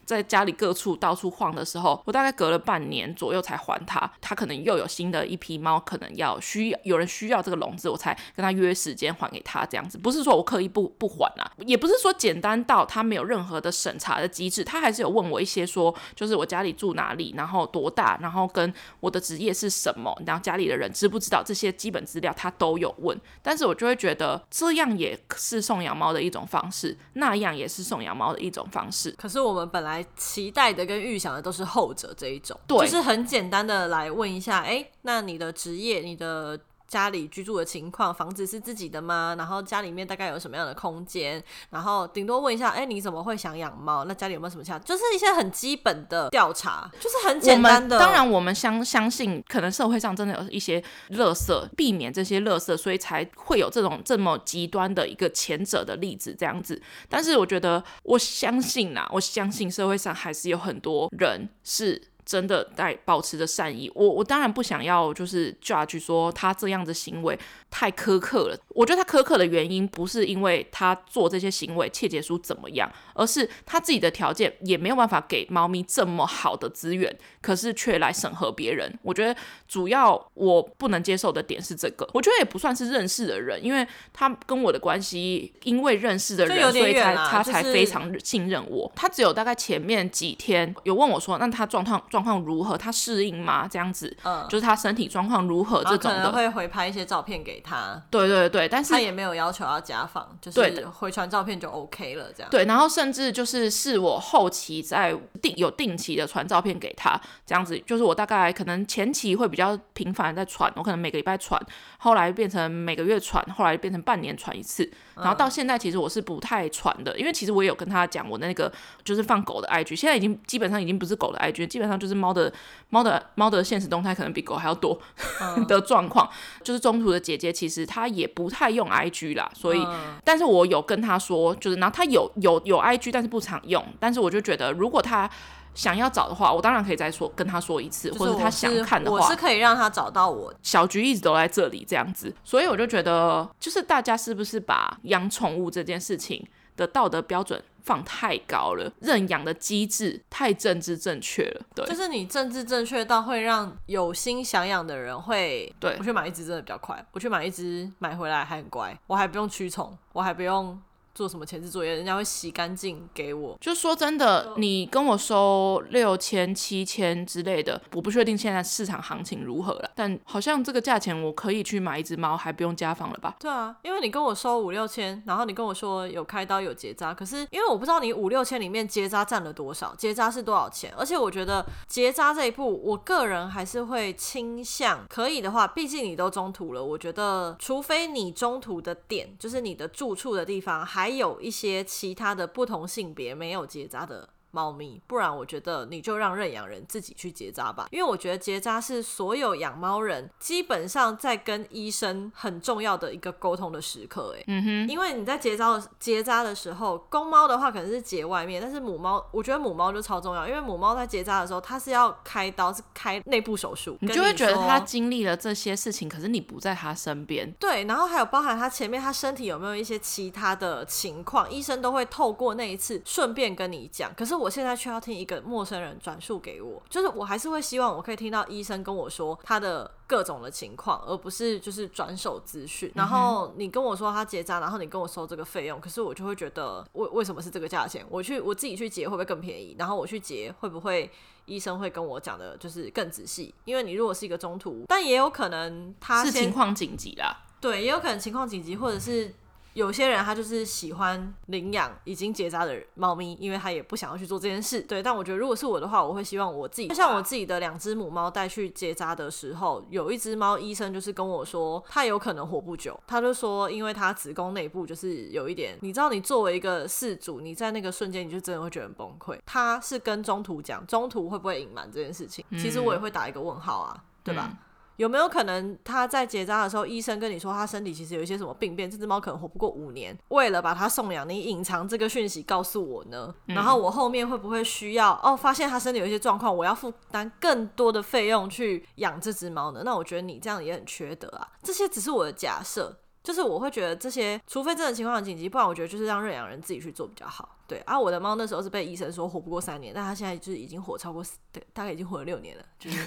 在家里各处到处晃的时候，我大概隔了半年左右才还他，他可能又有新的一批猫可能要。需要有人需要这个笼子，我才跟他约时间还给他这样子，不是说我刻意不不还啊，也不是说简单到他没有任何的审查的机制，他还是有问我一些说，就是我家里住哪里，然后多大，然后跟我的职业是什么，然后家里的人知不知道这些基本资料，他都有问，但是我就会觉得这样也是送养猫的一种方式，那样也是送养猫的一种方式。可是我们本来期待的跟预想的都是后者这一种，对，就是很简单的来问一下，哎，那你的职业，你的。家里居住的情况，房子是自己的吗？然后家里面大概有什么样的空间？然后顶多问一下，哎，你怎么会想养猫？那家里有没有什么其他？就是一些很基本的调查，就是很简单的。当然，我们相相信，可能社会上真的有一些垃圾，避免这些垃圾，所以才会有这种这么极端的一个前者的例子这样子。但是，我觉得，我相信呐，我相信社会上还是有很多人是。真的在保持着善意，我我当然不想要就是 judge 说他这样的行为太苛刻了。我觉得他苛刻的原因不是因为他做这些行为切结书怎么样，而是他自己的条件也没有办法给猫咪这么好的资源，可是却来审核别人。我觉得主要我不能接受的点是这个。我觉得也不算是认识的人，因为他跟我的关系，因为认识的人，所以才他才非常信任我。他只有大概前面几天有问我说，那他状况。状况如何？他适应吗？这样子，嗯，就是他身体状况如何这种的，可能会回拍一些照片给他。对对对，但是他也没有要求要家访，就是回传照片就 OK 了，这样。对，然后甚至就是是我后期在定有定期的传照片给他，这样子，就是我大概可能前期会比较频繁在传，我可能每个礼拜传，后来变成每个月传，后来变成半年传一次，然后到现在其实我是不太传的，因为其实我也有跟他讲我的那个就是放狗的 IG，现在已经基本上已经不是狗的 IG，基本上就。就是猫的猫的猫的现实动态可能比狗还要多 *laughs* 的状况，就是中途的姐姐其实她也不太用 IG 啦，所以，但是我有跟她说，就是然后她有有有 IG，但是不常用，但是我就觉得如果她想要找的话，我当然可以再说跟他说一次，或者他想看的话，我是可以让他找到我。小菊一直都在这里这样子，所以我就觉得，就是大家是不是把养宠物这件事情的道德标准放太高了，认养的机制太政治正确了。对，就是你政治正确到会让有心想养的人会，对，我去买一只真的比较快，我去买一只买回来还很乖，我还不用驱虫，我还不用做什么前置作业，人家会洗干净给我。就说真的，你跟我收六千、七千之类的，我不确定现在市场行情如何了，但好像这个价钱我可以去买一只猫，还不用家访了吧？对啊，因为你跟我收五六千，然后你跟我说有开刀有结扎，可是因为我不知道你五六千里面结扎占了多少，结扎是多少钱，而且我觉得结扎这一步，我个人还是会倾向可以的话，毕竟你都中途了，我觉得除非你中途的点就是你的住处的地方，还还有一些其他的不同性别没有结扎的。猫咪，不然我觉得你就让认养人自己去结扎吧，因为我觉得结扎是所有养猫人基本上在跟医生很重要的一个沟通的时刻，哎，嗯哼，因为你在结扎结扎的时候，公猫的话可能是结外面，但是母猫，我觉得母猫就超重要，因为母猫在结扎的时候，它是要开刀，是开内部手术，你就会觉得它经历了这些事情，可是你不在它身边，对，然后还有包含它前面它身体有没有一些其他的情况，医生都会透过那一次顺便跟你讲，可是我。我现在却要听一个陌生人转述给我，就是我还是会希望我可以听到医生跟我说他的各种的情况，而不是就是转手资讯。然后你跟我说他结扎，然后你跟我收这个费用，可是我就会觉得为为什么是这个价钱？我去我自己去结会不会更便宜？然后我去结会不会医生会跟我讲的就是更仔细？因为你如果是一个中途，但也有可能他是情况紧急啦，对，也有可能情况紧急，或者是。有些人他就是喜欢领养已经结扎的猫咪，因为他也不想要去做这件事。对，但我觉得如果是我的话，我会希望我自己，就像我自己的两只母猫带去结扎的时候，有一只猫医生就是跟我说，它有可能活不久。他就说，因为它子宫内部就是有一点，你知道，你作为一个饲主，你在那个瞬间你就真的会觉得很崩溃。他是跟中途讲，中途会不会隐瞒这件事情？其实我也会打一个问号啊，对吧？有没有可能他在结扎的时候，医生跟你说他身体其实有一些什么病变，这只猫可能活不过五年，为了把它送养，你隐藏这个讯息告诉我呢？然后我后面会不会需要哦，发现他身体有一些状况，我要负担更多的费用去养这只猫呢？那我觉得你这样也很缺德啊！这些只是我的假设。就是我会觉得这些，除非这种情况很紧急，不然我觉得就是让认养人自己去做比较好。对啊，我的猫那时候是被医生说活不过三年，但它现在就是已经活超过四，对，大概已经活了六年了，就是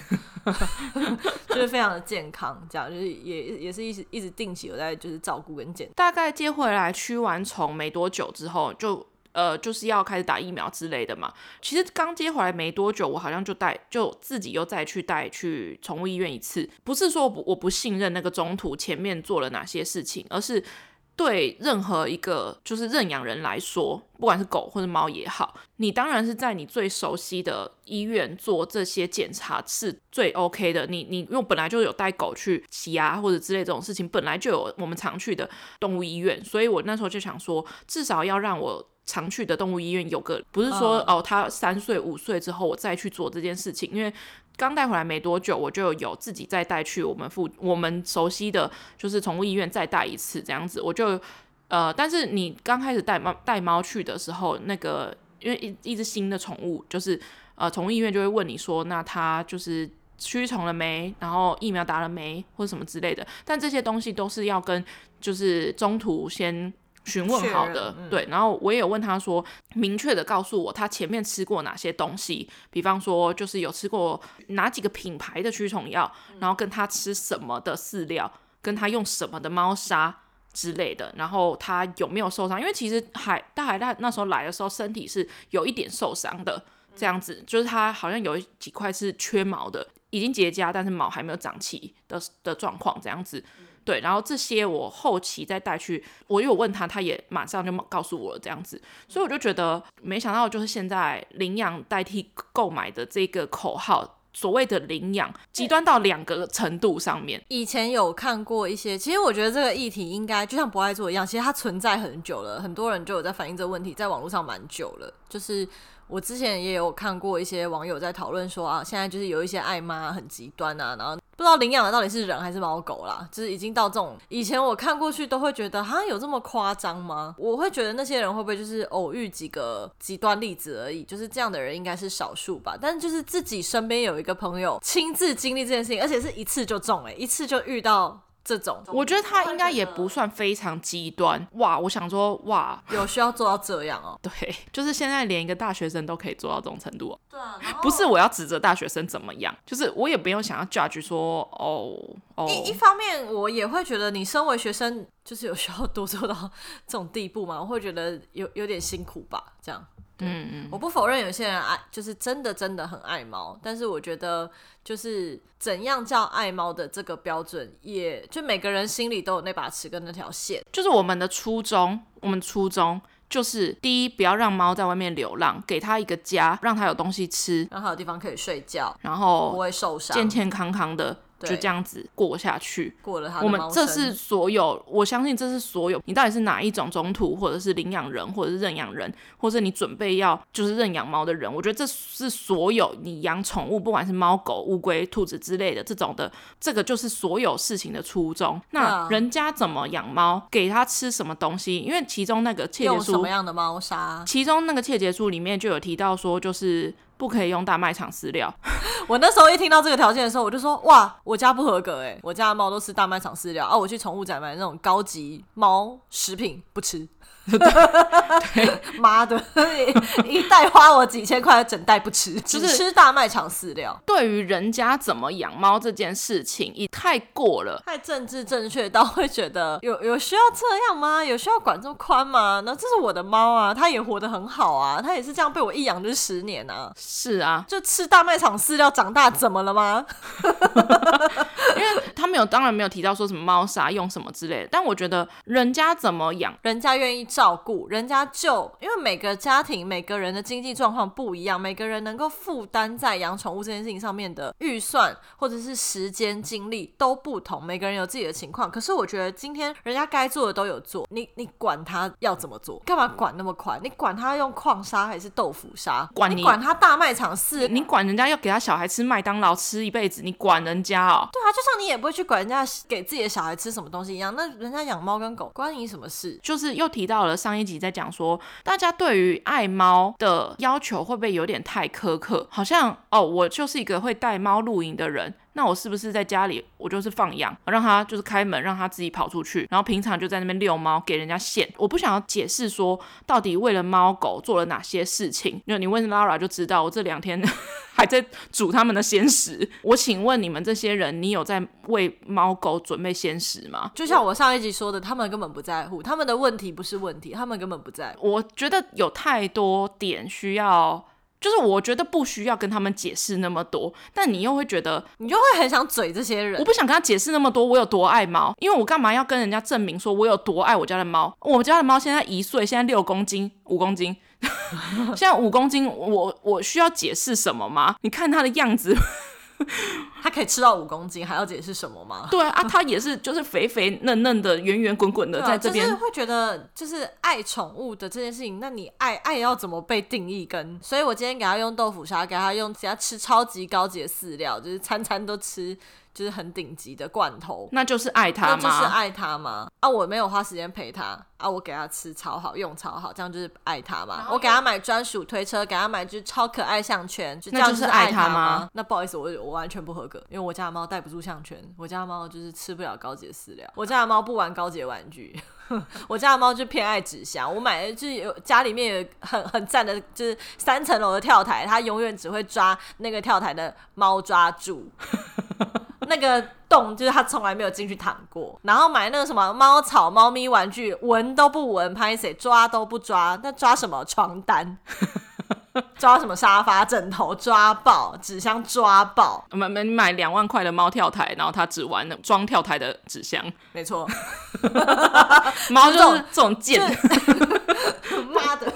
*laughs* 就是非常的健康，这样就是也也是一直一直定期有在就是照顾跟检。大概接回来驱完虫没多久之后就。呃，就是要开始打疫苗之类的嘛。其实刚接回来没多久，我好像就带，就自己又再去带去宠物医院一次。不是说我不我不信任那个中途前面做了哪些事情，而是对任何一个就是认养人来说，不管是狗或者猫也好，你当然是在你最熟悉的医院做这些检查是最 OK 的。你你因为本来就有带狗去洗牙或者之类这种事情，本来就有我们常去的动物医院，所以我那时候就想说，至少要让我。常去的动物医院有个，不是说哦，他三岁五岁之后我再去做这件事情，因为刚带回来没多久，我就有自己再带去我们附我们熟悉的就是宠物医院再带一次这样子，我就呃，但是你刚开始带猫带猫去的时候，那个因为一一只新的宠物，就是呃宠物医院就会问你说，那它就是驱虫了没，然后疫苗打了没，或者什么之类的，但这些东西都是要跟就是中途先。询问好的，嗯、对，然后我也有问他说，明确的告诉我他前面吃过哪些东西，比方说就是有吃过哪几个品牌的驱虫药，然后跟他吃什么的饲料，跟他用什么的猫砂之类的，然后他有没有受伤？因为其实海大海大那时候来的时候身体是有一点受伤的，这样子就是他好像有几块是缺毛的，已经结痂，但是毛还没有长齐的的状况，这样子。对，然后这些我后期再带去，我有问他，他也马上就告诉我了这样子，所以我就觉得没想到就是现在领养代替购买的这个口号，所谓的领养极端到两个程度上面。以前有看过一些，其实我觉得这个议题应该就像博爱做一样，其实它存在很久了，很多人就有在反映这个问题，在网络上蛮久了，就是。我之前也有看过一些网友在讨论说啊，现在就是有一些爱妈很极端啊，然后不知道领养的到底是人还是猫狗啦，就是已经到这种，以前我看过去都会觉得哈，有这么夸张吗？我会觉得那些人会不会就是偶遇几个极端例子而已，就是这样的人应该是少数吧。但就是自己身边有一个朋友亲自经历这件事情，而且是一次就中诶、一次就遇到。这种，我觉得他应该也不算非常极端哇。我想说哇，有需要做到这样哦？*laughs* 对，就是现在连一个大学生都可以做到这种程度哦。对啊，*laughs* 不是我要指责大学生怎么样，就是我也不用想要 judge 说哦哦。一一方面，我也会觉得你身为学生，就是有需要多做到这种地步嘛？我会觉得有有点辛苦吧，这样。嗯嗯，我不否认有些人爱，就是真的真的很爱猫，但是我觉得就是怎样叫爱猫的这个标准，也就每个人心里都有那把尺跟那条线。就是我们的初衷，我们初衷就是第一，不要让猫在外面流浪，给它一个家，让它有东西吃，让它有地方可以睡觉，然后不会受伤，健健康康的。就这样子过下去，过了他我们这是所有，我相信这是所有。你到底是哪一种中途，或者是领养人，或者是认养人，或者你准备要就是认养猫的人？我觉得这是所有你养宠物，不管是猫狗、乌龟、兔子之类的这种的，这个就是所有事情的初衷。那人家怎么养猫，给它吃什么东西？因为其中那个切结书，什么样的猫砂？其中那个切结书里面就有提到说，就是。不可以用大卖场饲料。*laughs* 我那时候一听到这个条件的时候，我就说：哇，我家不合格哎！我家的猫都吃大卖场饲料啊！我去宠物展买那种高级猫食品不吃。对，*laughs* 妈的，一袋花我几千块，整袋不吃，只吃大卖场饲料。对于人家怎么养猫这件事情，也太过了，太政治正确到会觉得有有需要这样吗？有需要管这么宽吗？那这是我的猫啊，它也活得很好啊，它也是这样被我一养就是十年啊。是啊，就吃大卖场饲料长大，怎么了吗？*laughs* 因为他没有，当然没有提到说什么猫砂用什么之类的，但我觉得人家怎么养，人家愿意。照顾人家就，因为每个家庭每个人的经济状况不一样，每个人能够负担在养宠物这件事情上面的预算或者是时间精力都不同，每个人有自己的情况。可是我觉得今天人家该做的都有做，你你管他要怎么做，干嘛管那么宽？你管他用矿砂还是豆腐砂？管你，你管他大卖场是？你管人家要给他小孩吃麦当劳吃一辈子，你管人家哦？对啊，就像你也不会去管人家给自己的小孩吃什么东西一样，那人家养猫跟狗关你什么事？就是又提到了。上一集在讲说，大家对于爱猫的要求会不会有点太苛刻？好像哦，我就是一个会带猫露营的人。那我是不是在家里，我就是放养，让他就是开门，让他自己跑出去，然后平常就在那边遛猫，给人家线。我不想要解释说到底为了猫狗做了哪些事情，因为你问 Lara 就知道，我这两天 *laughs* 还在煮他们的鲜食。我请问你们这些人，你有在为猫狗准备鲜食吗？就像我上一集说的，他们根本不在乎，他们的问题不是问题，他们根本不在乎。我觉得有太多点需要。就是我觉得不需要跟他们解释那么多，但你又会觉得，你就会很想嘴这些人。我不想跟他解释那么多，我有多爱猫，因为我干嘛要跟人家证明说我有多爱我家的猫？我家的猫现在一岁，现在六公斤，五公斤，*laughs* 现在五公斤，我我需要解释什么吗？你看它的样子。*laughs* 它可以吃到五公斤，还要解释什么吗？对啊，它也是，就是肥肥嫩嫩的、圆圆滚滚的，在这边。就是会觉得，就是爱宠物的这件事情，那你爱爱要怎么被定义？跟所以，我今天给它用豆腐沙，给它用，给它吃超级高级的饲料，就是餐餐都吃。就是很顶级的罐头，那就是爱他吗？那就是爱他吗？啊，我没有花时间陪他啊，我给他吃超好，用超好，这样就是爱他吗？我给他买专属推车，给他买只超可爱项圈，就这样就是爱他吗？那不好意思，我我完全不合格，因为我家的猫戴不住项圈，我家的猫就是吃不了高级的饲料，我家的猫不玩高级玩具，*laughs* 我家的猫就偏爱纸箱。我买的就是有家里面有很很赞的，就是三层楼的跳台，它永远只会抓那个跳台的猫抓住。那个洞就是他从来没有进去躺过，然后买那个什么猫草、猫咪玩具，闻都不闻，拍谁抓都不抓，那抓什么床单？*laughs* 抓什么沙发、枕头？抓爆纸箱，抓爆！买买买两万块的猫跳台，然后他只玩装跳台的纸箱，没错。*laughs* 猫就是这种贱，*laughs* 妈的，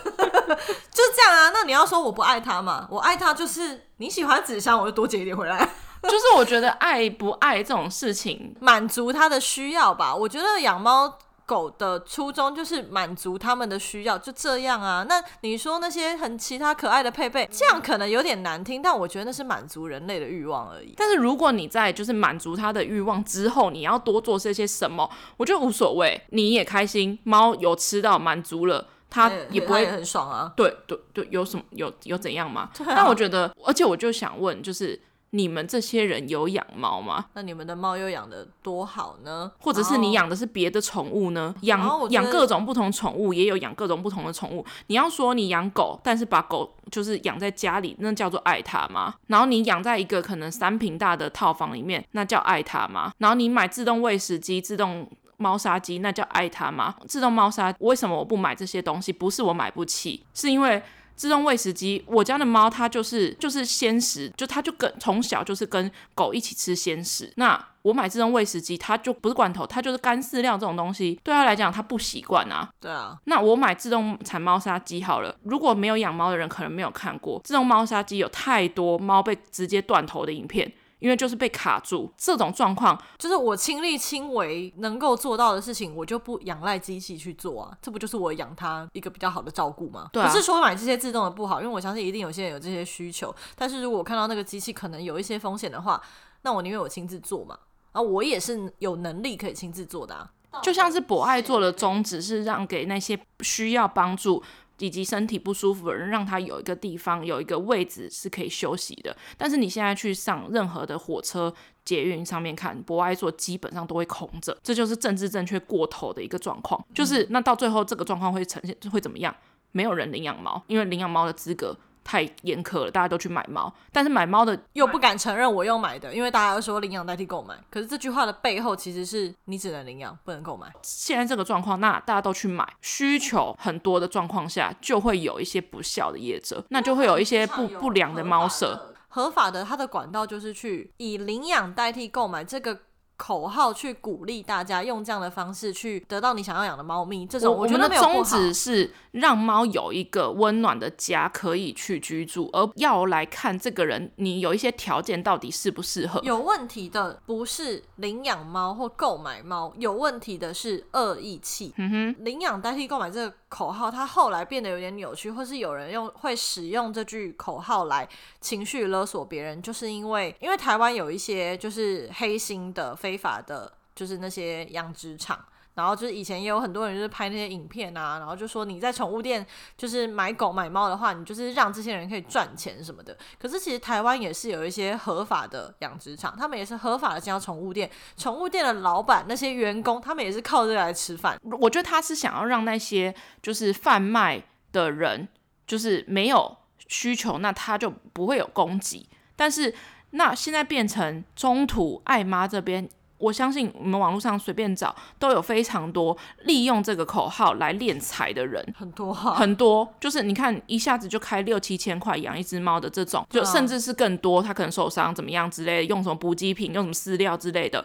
*laughs* 就是这样啊！那你要说我不爱他嘛？我爱他就是你喜欢纸箱，我就多捡一点回来。*laughs* 就是我觉得爱不爱这种事情，满足他的需要吧。我觉得养猫狗的初衷就是满足他们的需要，就这样啊。那你说那些很其他可爱的配备，这样可能有点难听，但我觉得那是满足人类的欲望而已。但是如果你在就是满足他的欲望之后，你要多做些些什么，我觉得无所谓，你也开心，猫有吃到满足了，它也不会也很爽啊。对对对，有什么有有怎样吗？*laughs* 啊、但我觉得，而且我就想问，就是。你们这些人有养猫吗？那你们的猫又养的多好呢？或者是你养的是别的宠物呢？养养各种不同宠物，也有养各种不同的宠物。你要说你养狗，但是把狗就是养在家里，那叫做爱它吗？然后你养在一个可能三平大的套房里面，那叫爱它吗？然后你买自动喂食机、自动猫砂机，那叫爱它吗？自动猫砂为什么我不买这些东西？不是我买不起，是因为。自动喂食机，我家的猫它就是就是鲜食，就它就跟从小就是跟狗一起吃鲜食。那我买自动喂食机，它就不是罐头，它就是干饲料这种东西，对它来讲它不习惯啊。对啊。那我买自动铲猫砂机好了，如果没有养猫的人可能没有看过，自动猫砂机有太多猫被直接断头的影片。因为就是被卡住，这种状况就是我亲力亲为能够做到的事情，我就不仰赖机器去做啊，这不就是我养它一个比较好的照顾吗？对啊，不是说买这些自动的不好，因为我相信一定有些人有这些需求，但是如果我看到那个机器可能有一些风险的话，那我宁愿我亲自做嘛，啊，我也是有能力可以亲自做的啊，就像是博爱做的宗旨是让给那些需要帮助。以及身体不舒服的人，让他有一个地方，有一个位置是可以休息的。但是你现在去上任何的火车、捷运上面看，博爱座基本上都会空着，这就是政治正确过头的一个状况。就是那到最后这个状况会呈现会怎么样？没有人领养猫，因为领养猫的资格。太严苛了，大家都去买猫，但是买猫的又不敢承认我又买的，因为大家都说领养代替购买。可是这句话的背后其实是你只能领养，不能购买。现在这个状况，那大家都去买，需求很多的状况下，就会有一些不孝的业者，那就会有一些不不良的猫舍。合法的，它的管道就是去以领养代替购买这个。口号去鼓励大家用这样的方式去得到你想要养的猫咪，这种我觉得宗旨是让猫有一个温暖的家可以去居住，而要来看这个人，你有一些条件到底适不适合。有问题的不是领养猫或购买猫，有问题的是恶意气。嗯哼，领养代替购买这个口号，它后来变得有点扭曲，或是有人用会使用这句口号来情绪勒索别人，就是因为因为台湾有一些就是黑心的非。法的，就是那些养殖场，然后就是以前也有很多人就是拍那些影片啊，然后就说你在宠物店就是买狗买猫的话，你就是让这些人可以赚钱什么的。可是其实台湾也是有一些合法的养殖场，他们也是合法的经营宠物店，宠物店的老板那些员工，他们也是靠这个来吃饭。我觉得他是想要让那些就是贩卖的人就是没有需求，那他就不会有供给。但是那现在变成中途爱妈这边。我相信你们网络上随便找都有非常多利用这个口号来敛财的人，很多哈，很多就是你看一下子就开六七千块养一只猫的这种，就甚至是更多，他可能受伤怎么样之类的，用什么补给品，用什么饲料之类的。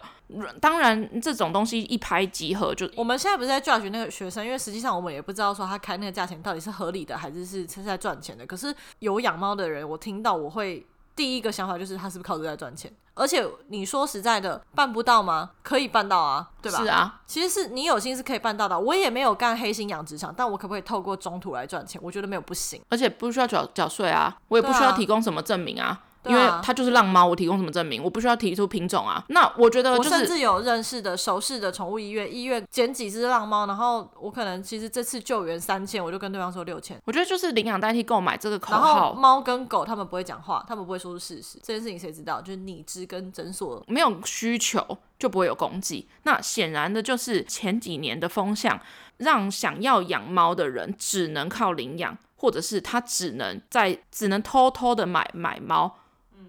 当然这种东西一拍即合，就我们现在不是在 judge 那个学生，因为实际上我们也不知道说他开那个价钱到底是合理的还是是是在赚钱的。可是有养猫的人，我听到我会。第一个想法就是他是不是靠这个在赚钱？而且你说实在的，办不到吗？可以办到啊，对吧？是啊，其实是你有心是可以办到的。我也没有干黑心养殖场，但我可不可以透过中途来赚钱？我觉得没有不行，而且不需要缴缴税啊，我也不需要提供什么证明啊。因为它就是浪猫，我提供什么证明？我不需要提出品种啊。那我觉得、就是，我甚至有认识的熟识的宠物医院，医院捡几只浪猫，然后我可能其实这次救援三千，我就跟对方说六千。我觉得就是领养代替购买这个口号。猫跟狗他们不会讲话，他们不会说出事实。这件事情谁知道？就是你知跟诊所没有需求就不会有供给。那显然的就是前几年的风向，让想要养猫的人只能靠领养，或者是他只能在只能偷偷的买买猫。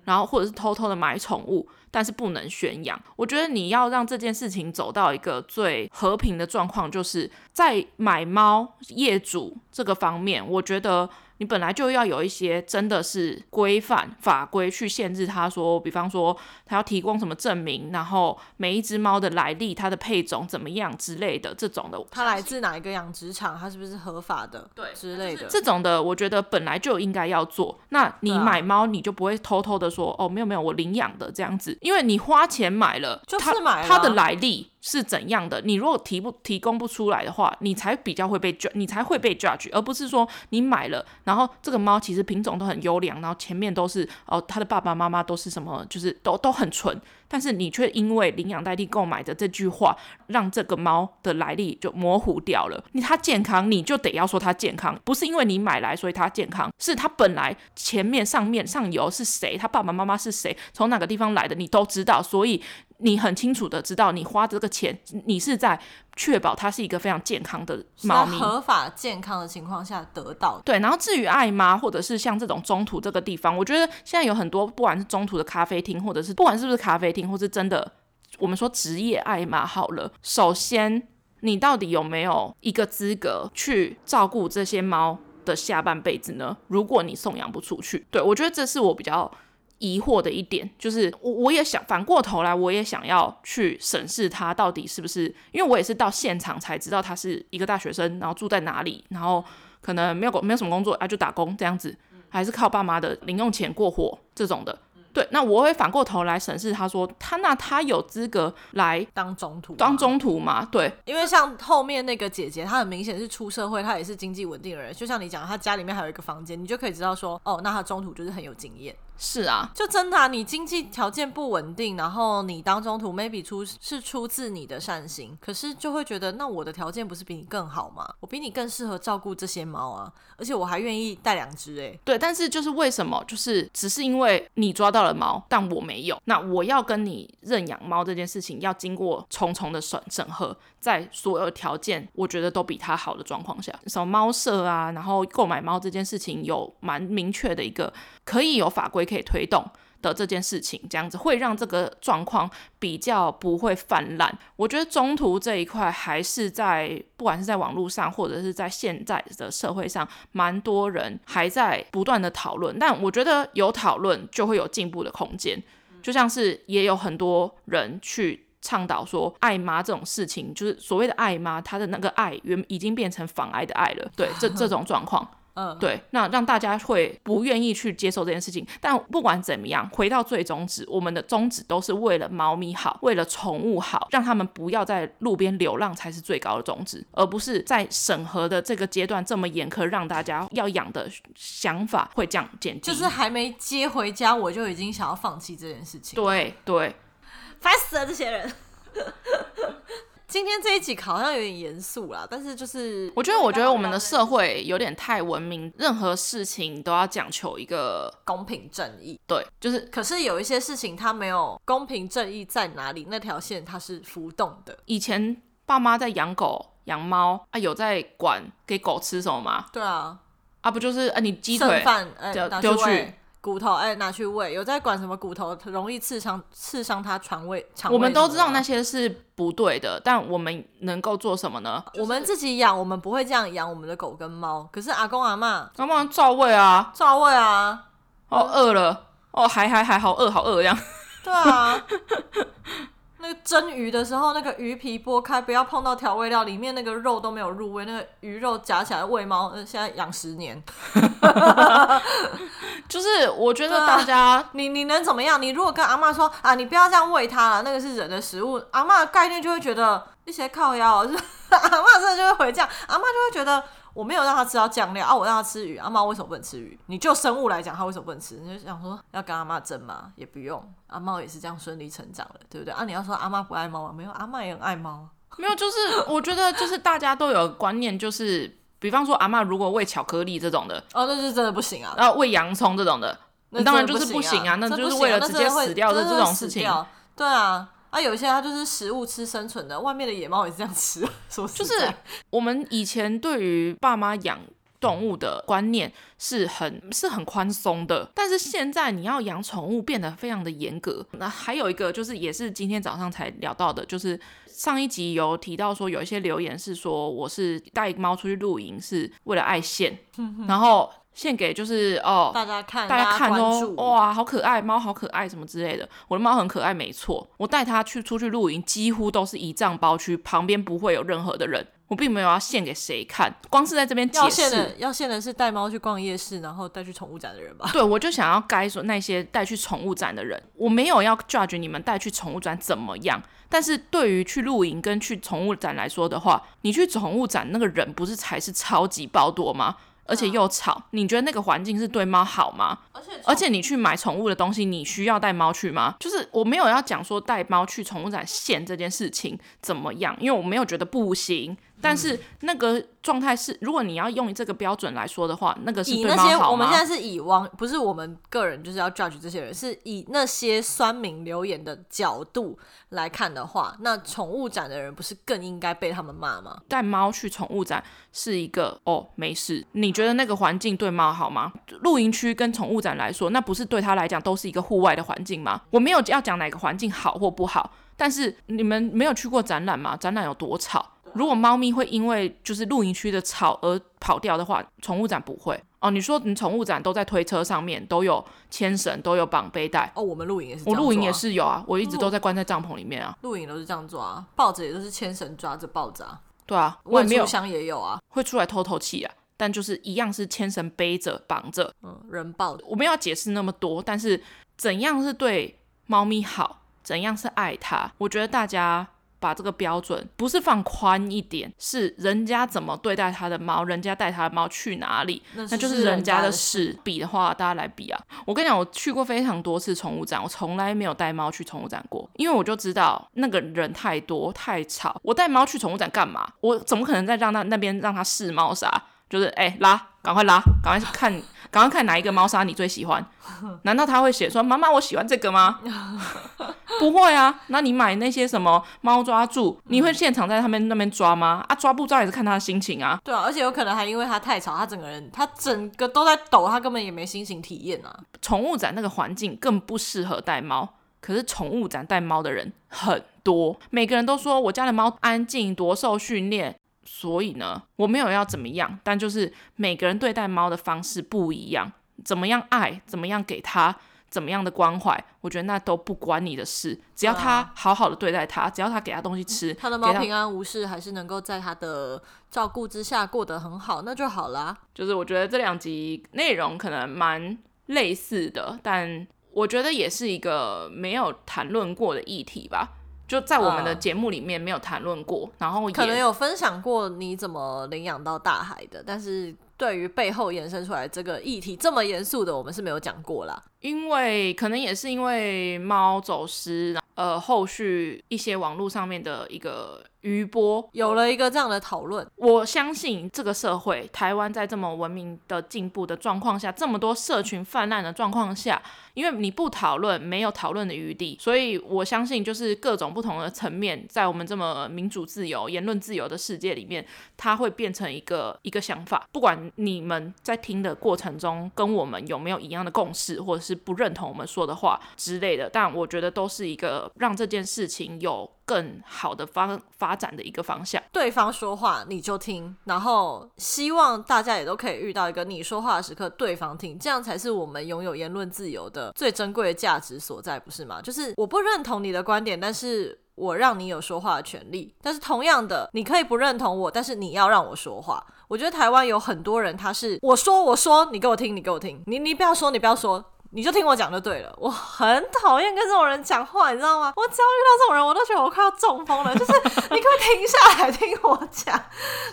然后或者是偷偷的买宠物，但是不能宣扬。我觉得你要让这件事情走到一个最和平的状况，就是在买猫业主这个方面，我觉得。你本来就要有一些真的是规范法规去限制他，说，比方说他要提供什么证明，然后每一只猫的来历、它的配种怎么样之类的这种的。它来自哪一个养殖场？它是不是合法的？对，之类的这种的，我觉得本来就应该要做。那你买猫，你就不会偷偷的说，哦，没有没有，我领养的这样子，因为你花钱买了，就是买了它的来历。是怎样的，你如果提不提供不出来的话，你才比较会被 judge，你才会被 judge，而不是说你买了，然后这个猫其实品种都很优良，然后前面都是哦，它的爸爸妈妈都是什么，就是都都很纯，但是你却因为领养代替购买的这句话，让这个猫的来历就模糊掉了。你它健康，你就得要说它健康，不是因为你买来所以它健康，是它本来前面上面上游是谁，它爸爸妈妈是谁，从哪个地方来的，你都知道，所以。你很清楚的知道，你花这个钱，你是在确保它是一个非常健康的猫咪，合法健康的情况下得到。对，然后至于爱妈，或者是像这种中途这个地方，我觉得现在有很多，不管是中途的咖啡厅，或者是不管是不是咖啡厅，或是真的，我们说职业爱妈好了。首先，你到底有没有一个资格去照顾这些猫的下半辈子呢？如果你送养不出去，对，我觉得这是我比较。疑惑的一点就是，我我也想反过头来，我也想要去审视他到底是不是，因为我也是到现场才知道他是一个大学生，然后住在哪里，然后可能没有工没有什么工作，啊就打工这样子，还是靠爸妈的零用钱过活这种的。对，那我会反过头来审视他说，他那他有资格来当中途当中途吗？对，因为像后面那个姐姐，她很明显是出社会，她也是经济稳定的人，就像你讲，她家里面还有一个房间，你就可以知道说，哦，那她中途就是很有经验。是啊，就真的啊，你经济条件不稳定，然后你当中途，maybe 出是出自你的善心，可是就会觉得，那我的条件不是比你更好吗？我比你更适合照顾这些猫啊，而且我还愿意带两只诶。对，但是就是为什么，就是只是因为你抓到了猫，但我没有，那我要跟你认养猫这件事情，要经过重重的审审核，在所有条件我觉得都比他好的状况下，什么猫舍啊，然后购买猫这件事情有蛮明确的一个可以有法规。可以推动的这件事情，这样子会让这个状况比较不会泛滥。我觉得中途这一块还是在，不管是在网络上，或者是在现在的社会上，蛮多人还在不断的讨论。但我觉得有讨论就会有进步的空间。就像是也有很多人去倡导说，爱妈这种事情，就是所谓的爱妈，她的那个爱原已经变成妨碍的爱了。对，这这种状况。*laughs* 嗯，对，那让大家会不愿意去接受这件事情。但不管怎么样，回到最终旨，我们的宗旨都是为了猫咪好，为了宠物好，让他们不要在路边流浪才是最高的宗旨，而不是在审核的这个阶段这么严苛，让大家要养的想法会这样减低。就是还没接回家，我就已经想要放弃这件事情。对对，烦死了这些人。*laughs* 今天这一集好像有点严肃啦，但是就是我觉得，我觉得我们的社会有点太文明，任何事情都要讲求一个公平正义。对，就是，可是有一些事情它没有公平正义在哪里，那条线它是浮动的。以前爸妈在养狗养猫啊，有在管给狗吃什么吗？对啊，啊不就是啊你鸡腿剩饭丢丢去。骨头哎、欸，拿去喂，有在管什么骨头容易刺伤刺伤它肠胃？肠胃我们都知道那些是不对的，但我们能够做什么呢？我们自己养，我们不会这样养我们的狗跟猫。可是阿公阿妈，阿妈照喂啊，照喂啊。哦，饿了，哦，还还还好饿，好饿这样。对啊。*laughs* 那个蒸鱼的时候，那个鱼皮剥开，不要碰到调味料，里面那个肉都没有入味。那个鱼肉夹起来喂猫，现在养十年。*laughs* 就是我觉得大家，啊、你你能怎么样？你如果跟阿嬷说啊，你不要这样喂它了，那个是人的食物，阿嬷的概念就会觉得一些靠腰，就是 *laughs* 阿嬷真的就会回这样，阿嬷就会觉得。我没有让他吃到酱料啊，我让他吃鱼。阿猫为什么不能吃鱼？你就生物来讲，他为什么不能吃？你就想说要跟阿妈争嘛，也不用。阿猫也是这样顺利成长的，对不对？啊，你要说阿妈不爱猫啊？没有，阿妈也很爱猫。没有，就是我觉得就是大家都有观念，就是比方说阿妈如果喂巧克力这种的，哦，那是真的不行啊。然后喂洋葱这种的，那当然就是不行啊，那就是为了直接死掉的这种事情。对啊。啊，有一些它就是食物吃生存的，外面的野猫也是这样吃。*laughs* 说就是我们以前对于爸妈养动物的观念是很是很宽松的，但是现在你要养宠物变得非常的严格。那还有一个就是，也是今天早上才聊到的，就是上一集有提到说，有一些留言是说我是带猫出去露营是为了爱线，然后。献给就是哦，大家看，大家看哦，哇，好可爱，猫好可爱，什么之类的。我的猫很可爱，没错。我带它去出去露营，几乎都是仪仗包区，旁边不会有任何的人。我并没有要献给谁看，光是在这边解释。要献的，要献的是带猫去逛夜市，然后带去宠物展的人吧？*laughs* 对，我就想要该说那些带去宠物展的人，我没有要 judge 你们带去宠物展怎么样。但是对于去露营跟去宠物展来说的话，你去宠物展那个人不是才是超级爆多吗？而且又吵，啊、你觉得那个环境是对猫好吗？而且而且你去买宠物的东西，你需要带猫去吗？就是我没有要讲说带猫去宠物展现这件事情怎么样，因为我没有觉得不行。但是那个状态是，如果你要用这个标准来说的话，那个是？以那些我们现在是以网，不是我们个人就是要 judge 这些人，是以那些酸民留言的角度来看的话，那宠物展的人不是更应该被他们骂吗？带猫去宠物展是一个哦，没事。你觉得那个环境对猫好吗？露营区跟宠物展来说，那不是对他来讲都是一个户外的环境吗？我没有要讲哪个环境好或不好，但是你们没有去过展览吗？展览有多吵？如果猫咪会因为就是露营区的草而跑掉的话，宠物展不会哦。你说你宠物展都在推车上面，都有牵绳，都有绑背带哦。我们露营也是我露营也是有啊，我一直都在关在帐篷里面啊。露营都是这样做啊，抱着也都是牵绳抓着抱着啊。对啊，我也没有箱也有啊，会出来透透气啊，但就是一样是牵绳背着绑着，嗯，人抱的。我没有要解释那么多，但是怎样是对猫咪好，怎样是爱它，我觉得大家。把这个标准不是放宽一点，是人家怎么对待他的猫，人家带他的猫去哪里，那，那就是人家的事。比的话，大家来比啊！我跟你讲，我去过非常多次宠物展，我从来没有带猫去宠物展过，因为我就知道那个人太多太吵。我带猫去宠物展干嘛？我怎么可能再让他那边让他试猫砂？就是哎、欸，拉，赶快拉，赶快看，赶快看哪一个猫砂你最喜欢？难道他会写说妈妈我喜欢这个吗？*laughs* 不会啊，那你买那些什么猫抓住，你会现场在他们那边抓吗？啊，抓不抓也是看他的心情啊。对啊，而且有可能还因为他太吵，他整个人他整个都在抖，他根本也没心情体验啊。宠物展那个环境更不适合带猫，可是宠物展带猫的人很多，每个人都说我家的猫安静，多受训练。所以呢，我没有要怎么样，但就是每个人对待猫的方式不一样，怎么样爱，怎么样给它，怎么样的关怀，我觉得那都不关你的事。只要他好好的对待它，只要他给它东西吃，他的猫平安无事，还是能够在他的照顾之下过得很好，那就好啦。就是我觉得这两集内容可能蛮类似的，但我觉得也是一个没有谈论过的议题吧。就在我们的节目里面没有谈论过，呃、然后可能有分享过你怎么领养到大海的，但是对于背后延伸出来这个议题这么严肃的，我们是没有讲过啦。因为可能也是因为猫走失，呃，后续一些网络上面的一个余波，有了一个这样的讨论。我相信这个社会，台湾在这么文明的进步的状况下，这么多社群泛滥的状况下。因为你不讨论，没有讨论的余地，所以我相信，就是各种不同的层面，在我们这么民主自由、言论自由的世界里面，它会变成一个一个想法。不管你们在听的过程中跟我们有没有一样的共识，或者是是不认同我们说的话之类的，但我觉得都是一个让这件事情有更好的方发展的一个方向。对方说话你就听，然后希望大家也都可以遇到一个你说话的时刻，对方听，这样才是我们拥有言论自由的最珍贵的价值所在，不是吗？就是我不认同你的观点，但是我让你有说话的权利。但是同样的，你可以不认同我，但是你要让我说话。我觉得台湾有很多人，他是我说我说，你给我听，你给我听，你你不要说，你不要说。你就听我讲就对了，*laughs* 我很讨厌跟这种人讲话，你知道吗？我只要遇到这种人，我都觉得我快要中风了。就是 *laughs* 你可以停下来听我讲？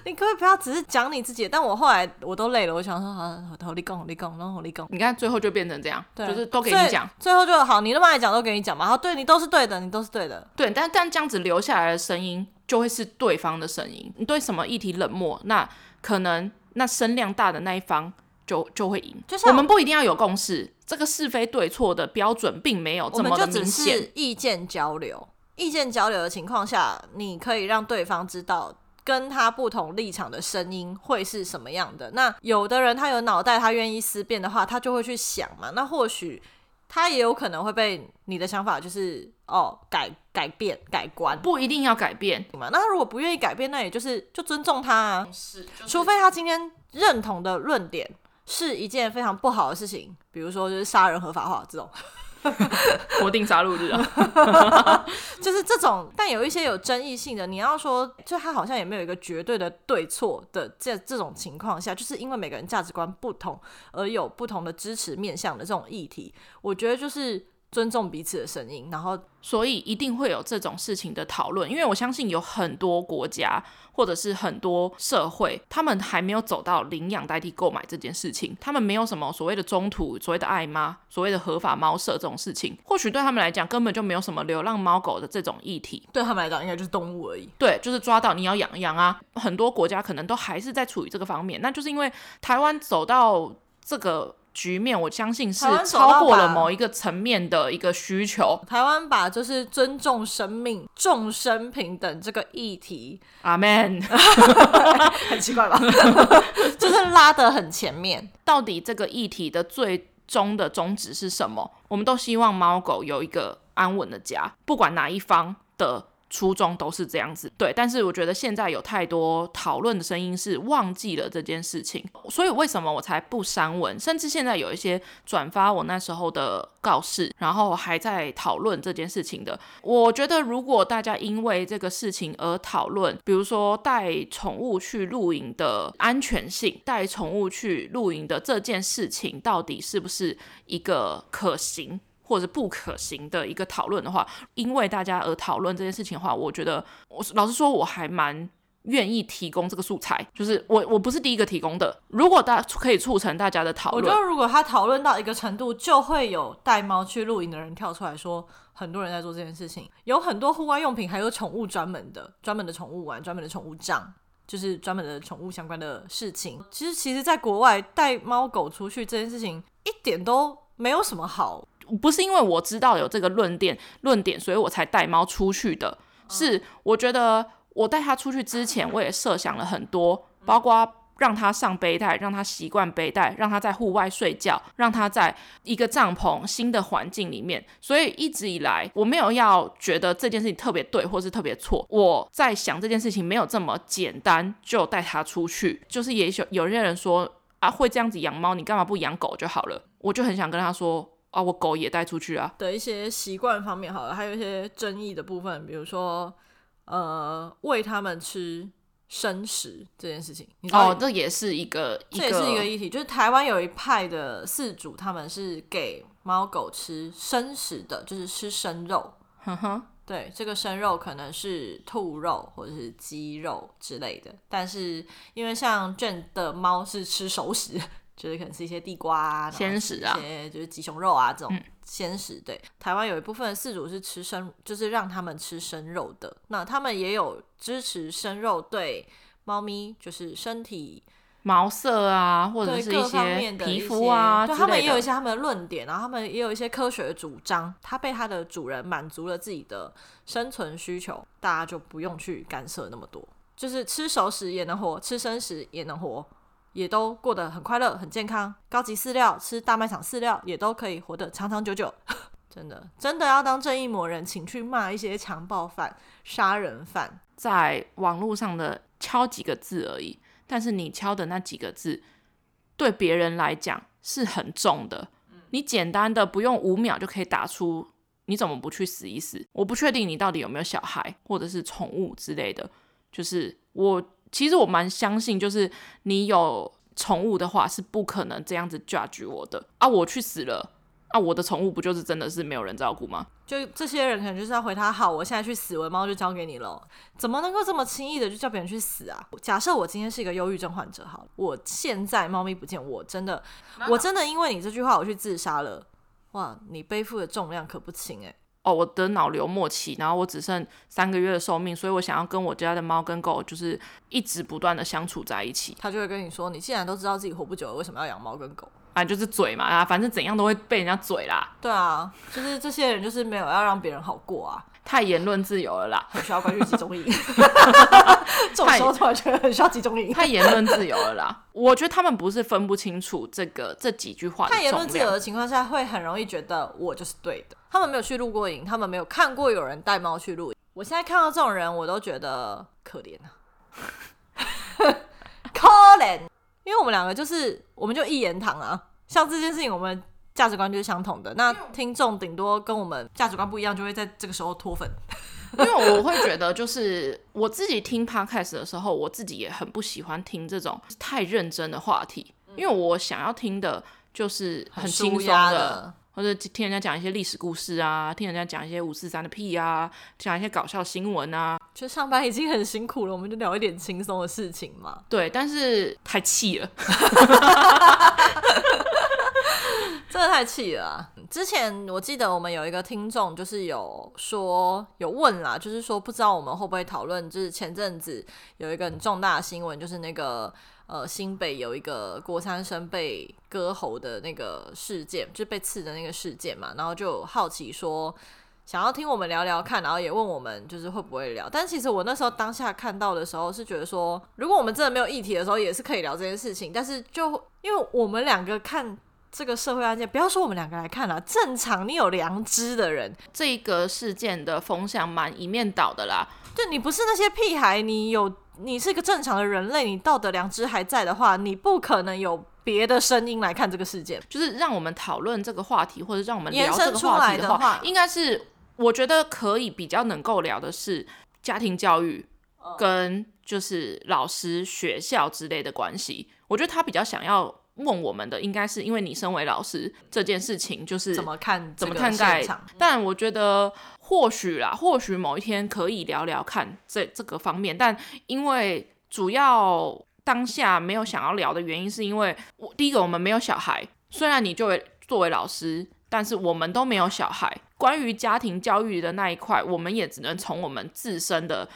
你可以不要只是讲你自己？但我后来我都累了，我想说好，好，你讲，你讲，然后立功。你看最后就变成这样，就是都给你讲，最后就好，你那么爱讲都给你讲嘛。好，对你都是对的，你都是对的。对，但但这样子留下来的声音就会是对方的声音。你对什么议题冷漠，那可能那声量大的那一方。就就会赢，就像我们不一定要有共识，这个是非对错的标准并没有这么的明显。我们就只是意见交流，意见交流的情况下，你可以让对方知道跟他不同立场的声音会是什么样的。那有的人他有脑袋，他愿意思辨的话，他就会去想嘛。那或许他也有可能会被你的想法就是哦改改变改观，不一定要改变嘛。那他如果不愿意改变，那也就是就尊重他啊，是，就是、除非他今天认同的论点。是一件非常不好的事情，比如说就是杀人合法化这种。*laughs* 国定杀戮日啊，*laughs* 就是这种，但有一些有争议性的，你要说，就他好像也没有一个绝对的对错的这这种情况下，就是因为每个人价值观不同而有不同的支持面向的这种议题，我觉得就是。尊重彼此的声音，然后所以一定会有这种事情的讨论，因为我相信有很多国家或者是很多社会，他们还没有走到领养代替购买这件事情，他们没有什么所谓的中途、所谓的爱妈、所谓的合法猫舍这种事情，或许对他们来讲根本就没有什么流浪猫狗的这种议题，对他们来讲应该就是动物而已。对，就是抓到你要养一养啊，很多国家可能都还是在处于这个方面，那就是因为台湾走到这个。局面，我相信是超过了某一个层面的一个需求。台湾把就是尊重生命、众生平等这个议题，阿门，*laughs* 很奇怪吧？*laughs* 就是拉得很前面。到底这个议题的最终的宗旨是什么？我们都希望猫狗有一个安稳的家，不管哪一方的。初衷都是这样子，对，但是我觉得现在有太多讨论的声音是忘记了这件事情，所以为什么我才不删文，甚至现在有一些转发我那时候的告示，然后还在讨论这件事情的。我觉得如果大家因为这个事情而讨论，比如说带宠物去露营的安全性，带宠物去露营的这件事情到底是不是一个可行？或者是不可行的一个讨论的话，因为大家而讨论这件事情的话，我觉得我老实说，我还蛮愿意提供这个素材。就是我我不是第一个提供的，如果大家可以促成大家的讨论，我觉得如果他讨论到一个程度，就会有带猫去露营的人跳出来说，很多人在做这件事情，有很多户外用品，还有宠物专门的、专门的宠物玩、专门的宠物帐，就是专门的宠物相关的事情。其实，其实，在国外带猫狗出去这件事情，一点都没有什么好。不是因为我知道有这个论点论点，所以我才带猫出去的。是我觉得我带它出去之前，我也设想了很多，包括让它上背带，让它习惯背带，让它在户外睡觉，让它在一个帐篷新的环境里面。所以一直以来，我没有要觉得这件事情特别对，或是特别错。我在想这件事情没有这么简单，就带它出去。就是也许有些人说啊，会这样子养猫，你干嘛不养狗就好了？我就很想跟他说。啊，我狗也带出去啊。的一些习惯方面，好了，还有一些争议的部分，比如说，呃，喂他们吃生食这件事情。哦，这也是一个，这也是一个议题。就是台湾有一派的饲主，他们是给猫狗吃生食的，就是吃生肉。哼哼，对，这个生肉可能是兔肉或者是鸡肉之类的。但是因为像 Jane 的猫是吃熟食。就是可能是一些地瓜啊、鲜食啊，一些就是鸡胸肉啊这种鲜食。对，台湾有一部分的饲主是吃生，就是让他们吃生肉的。那他们也有支持生肉对猫咪就是身体毛色啊，或者是一些皮肤啊，对，他们也有一些他们的论点，然后他们也有一些科学的主张。它被它的主人满足了自己的生存需求，大家就不用去干涉那么多。就是吃熟食也能活，吃生食也能活。也都过得很快乐、很健康。高级饲料吃大卖场饲料也都可以活得长长久久。*laughs* 真的，真的要当正义魔人，请去骂一些强暴犯、杀人犯，在网络上的敲几个字而已。但是你敲的那几个字，对别人来讲是很重的。你简单的不用五秒就可以打出，你怎么不去死一死？我不确定你到底有没有小孩或者是宠物之类的。就是我。其实我蛮相信，就是你有宠物的话，是不可能这样子 judge 我的啊！我去死了啊！我的宠物不就是真的是没有人照顾吗？就这些人可能就是要回他好，我现在去死，我的猫就交给你了。怎么能够这么轻易的就叫别人去死啊？假设我今天是一个忧郁症患者，好，我现在猫咪不见，我真的，我真的因为你这句话我去自杀了，哇！你背负的重量可不轻诶。哦，我的脑瘤末期，然后我只剩三个月的寿命，所以我想要跟我家的猫跟狗就是一直不断的相处在一起。他就会跟你说：“你既然都知道自己活不久了，为什么要养猫跟狗？”啊，就是嘴嘛，啊，反正怎样都会被人家嘴啦。对啊，就是这些人就是没有要让别人好过啊。太言论自由了啦，很需要关注集中营。*laughs* 这种时候突然觉得很需要集中营。太言论自由了啦，我觉得他们不是分不清楚这个这几句话。太言论自由的情况下，会很容易觉得我就是对的。他们没有去露过营，他们没有看过有人带猫去露营。我现在看到这种人，我都觉得可怜啊，*laughs* 可怜。因为我们两个就是，我们就一言堂啊。像这件事情，我们价值观就是相同的。那听众顶多跟我们价值观不一样，就会在这个时候脱粉。*laughs* 因为我会觉得，就是我自己听 podcast 的时候，我自己也很不喜欢听这种太认真的话题，因为我想要听的就是很轻松的，的或者听人家讲一些历史故事啊，听人家讲一些五四三的屁啊，讲一些搞笑新闻啊。就上班已经很辛苦了，我们就聊一点轻松的事情嘛。对，但是太气了。真的太气了！之前我记得我们有一个听众，就是有说有问啦，就是说不知道我们会不会讨论，就是前阵子有一个很重大的新闻，就是那个呃新北有一个国三生被割喉的那个事件，就被刺的那个事件嘛，然后就好奇说想要听我们聊聊看，然后也问我们就是会不会聊。但其实我那时候当下看到的时候是觉得说，如果我们真的没有议题的时候，也是可以聊这件事情，但是就因为我们两个看。这个社会案件，不要说我们两个来看了，正常你有良知的人，这个事件的风向蛮一面倒的啦。就你不是那些屁孩，你有你是一个正常的人类，你道德良知还在的话，你不可能有别的声音来看这个事件。就是让我们讨论这个话题，或者让我们聊这个话题的话，的话应该是我觉得可以比较能够聊的是家庭教育跟就是老师、学校之类的关系。我觉得他比较想要。问我们的应该是因为你身为老师这件事情就是怎么看怎么看待？但我觉得或许啦，或许某一天可以聊聊看这这个方面。但因为主要当下没有想要聊的原因，是因为我第一个我们没有小孩，虽然你作为作为老师，但是我们都没有小孩。关于家庭教育的那一块，我们也只能从我们自身的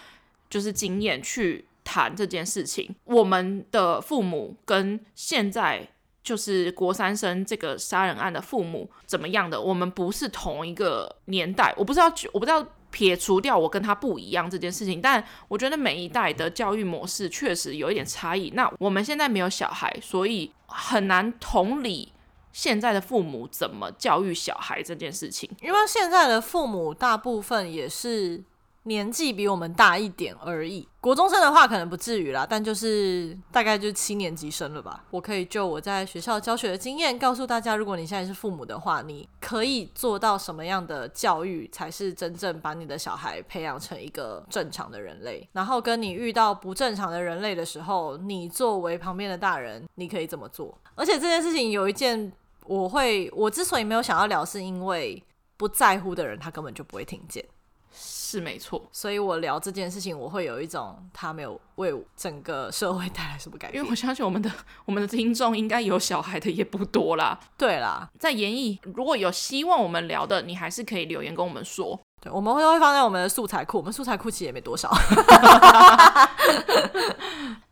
就是经验去。谈这件事情，我们的父母跟现在就是国三生这个杀人案的父母怎么样的？我们不是同一个年代，我不知道，我不知道撇除掉我跟他不一样这件事情，但我觉得每一代的教育模式确实有一点差异。那我们现在没有小孩，所以很难同理现在的父母怎么教育小孩这件事情，因为现在的父母大部分也是。年纪比我们大一点而已，国中生的话可能不至于啦，但就是大概就是七年级生了吧。我可以就我在学校教学的经验告诉大家，如果你现在是父母的话，你可以做到什么样的教育才是真正把你的小孩培养成一个正常的人类？然后跟你遇到不正常的人类的时候，你作为旁边的大人，你可以怎么做？而且这件事情有一件，我会我之所以没有想要聊，是因为不在乎的人他根本就不会听见。是没错，所以我聊这件事情，我会有一种他没有为整个社会带来什么改变。因为我相信我们的我们的听众应该有小孩的也不多啦。对啦，在研议如果有希望我们聊的，你还是可以留言跟我们说。对，我们会会放在我们的素材库，我们素材库其实也没多少。*laughs*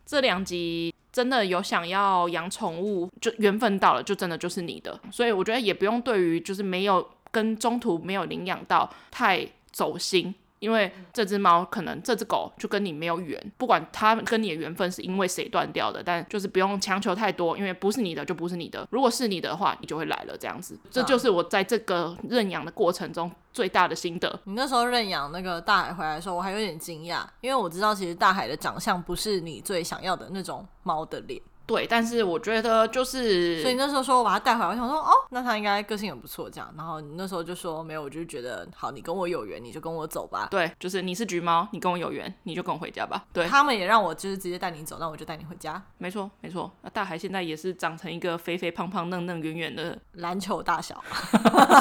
这两集真的有想要养宠物，就缘分到了，就真的就是你的。所以我觉得也不用对于就是没有跟中途没有领养到太走心。因为这只猫可能这只狗就跟你没有缘，不管它跟你的缘分是因为谁断掉的，但就是不用强求太多，因为不是你的就不是你的。如果是你的话，你就会来了，这样子。这就是我在这个认养的过程中最大的心得。你那时候认养那个大海回来的时候，我还有点惊讶，因为我知道其实大海的长相不是你最想要的那种猫的脸。对，但是我觉得就是，所以那时候说我把它带回来，我想说哦，那它应该个性很不错，这样。然后你那时候就说没有，我就觉得好，你跟我有缘，你就跟我走吧。对，就是你是橘猫，你跟我有缘，你就跟我回家吧。对，他们也让我就是直接带你走，那我就带你回家。没错，没错。那大海现在也是长成一个肥肥胖胖、嫩嫩圆圆的篮球大小，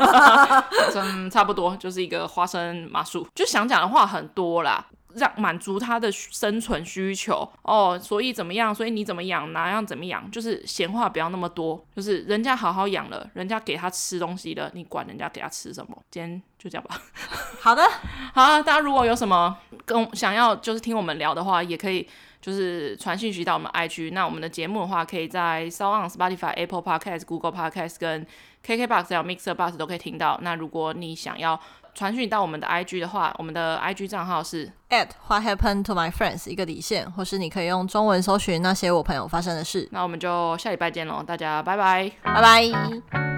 *laughs* 真，差不多就是一个花生麻薯。就想讲的话很多啦。让满足他的生存需求哦，所以怎么样？所以你怎么养？哪样怎么养？就是闲话不要那么多，就是人家好好养了，人家给他吃东西了，你管人家给他吃什么？今天就这样吧。好的，*laughs* 好啊，大家如果有什么跟想要就是听我们聊的话，也可以就是传讯息到我们 IG。那我们的节目的话，可以在 SoundOn、Spotify、Apple Podcast、Google Podcast 跟 KKBox 还有 Mixer Box 都可以听到。那如果你想要传讯到我们的 IG 的话，我们的 IG 账号是 at What Happened to My Friends 一个底线，或是你可以用中文搜寻那些我朋友发生的事。那我们就下礼拜见喽，大家拜拜，拜拜。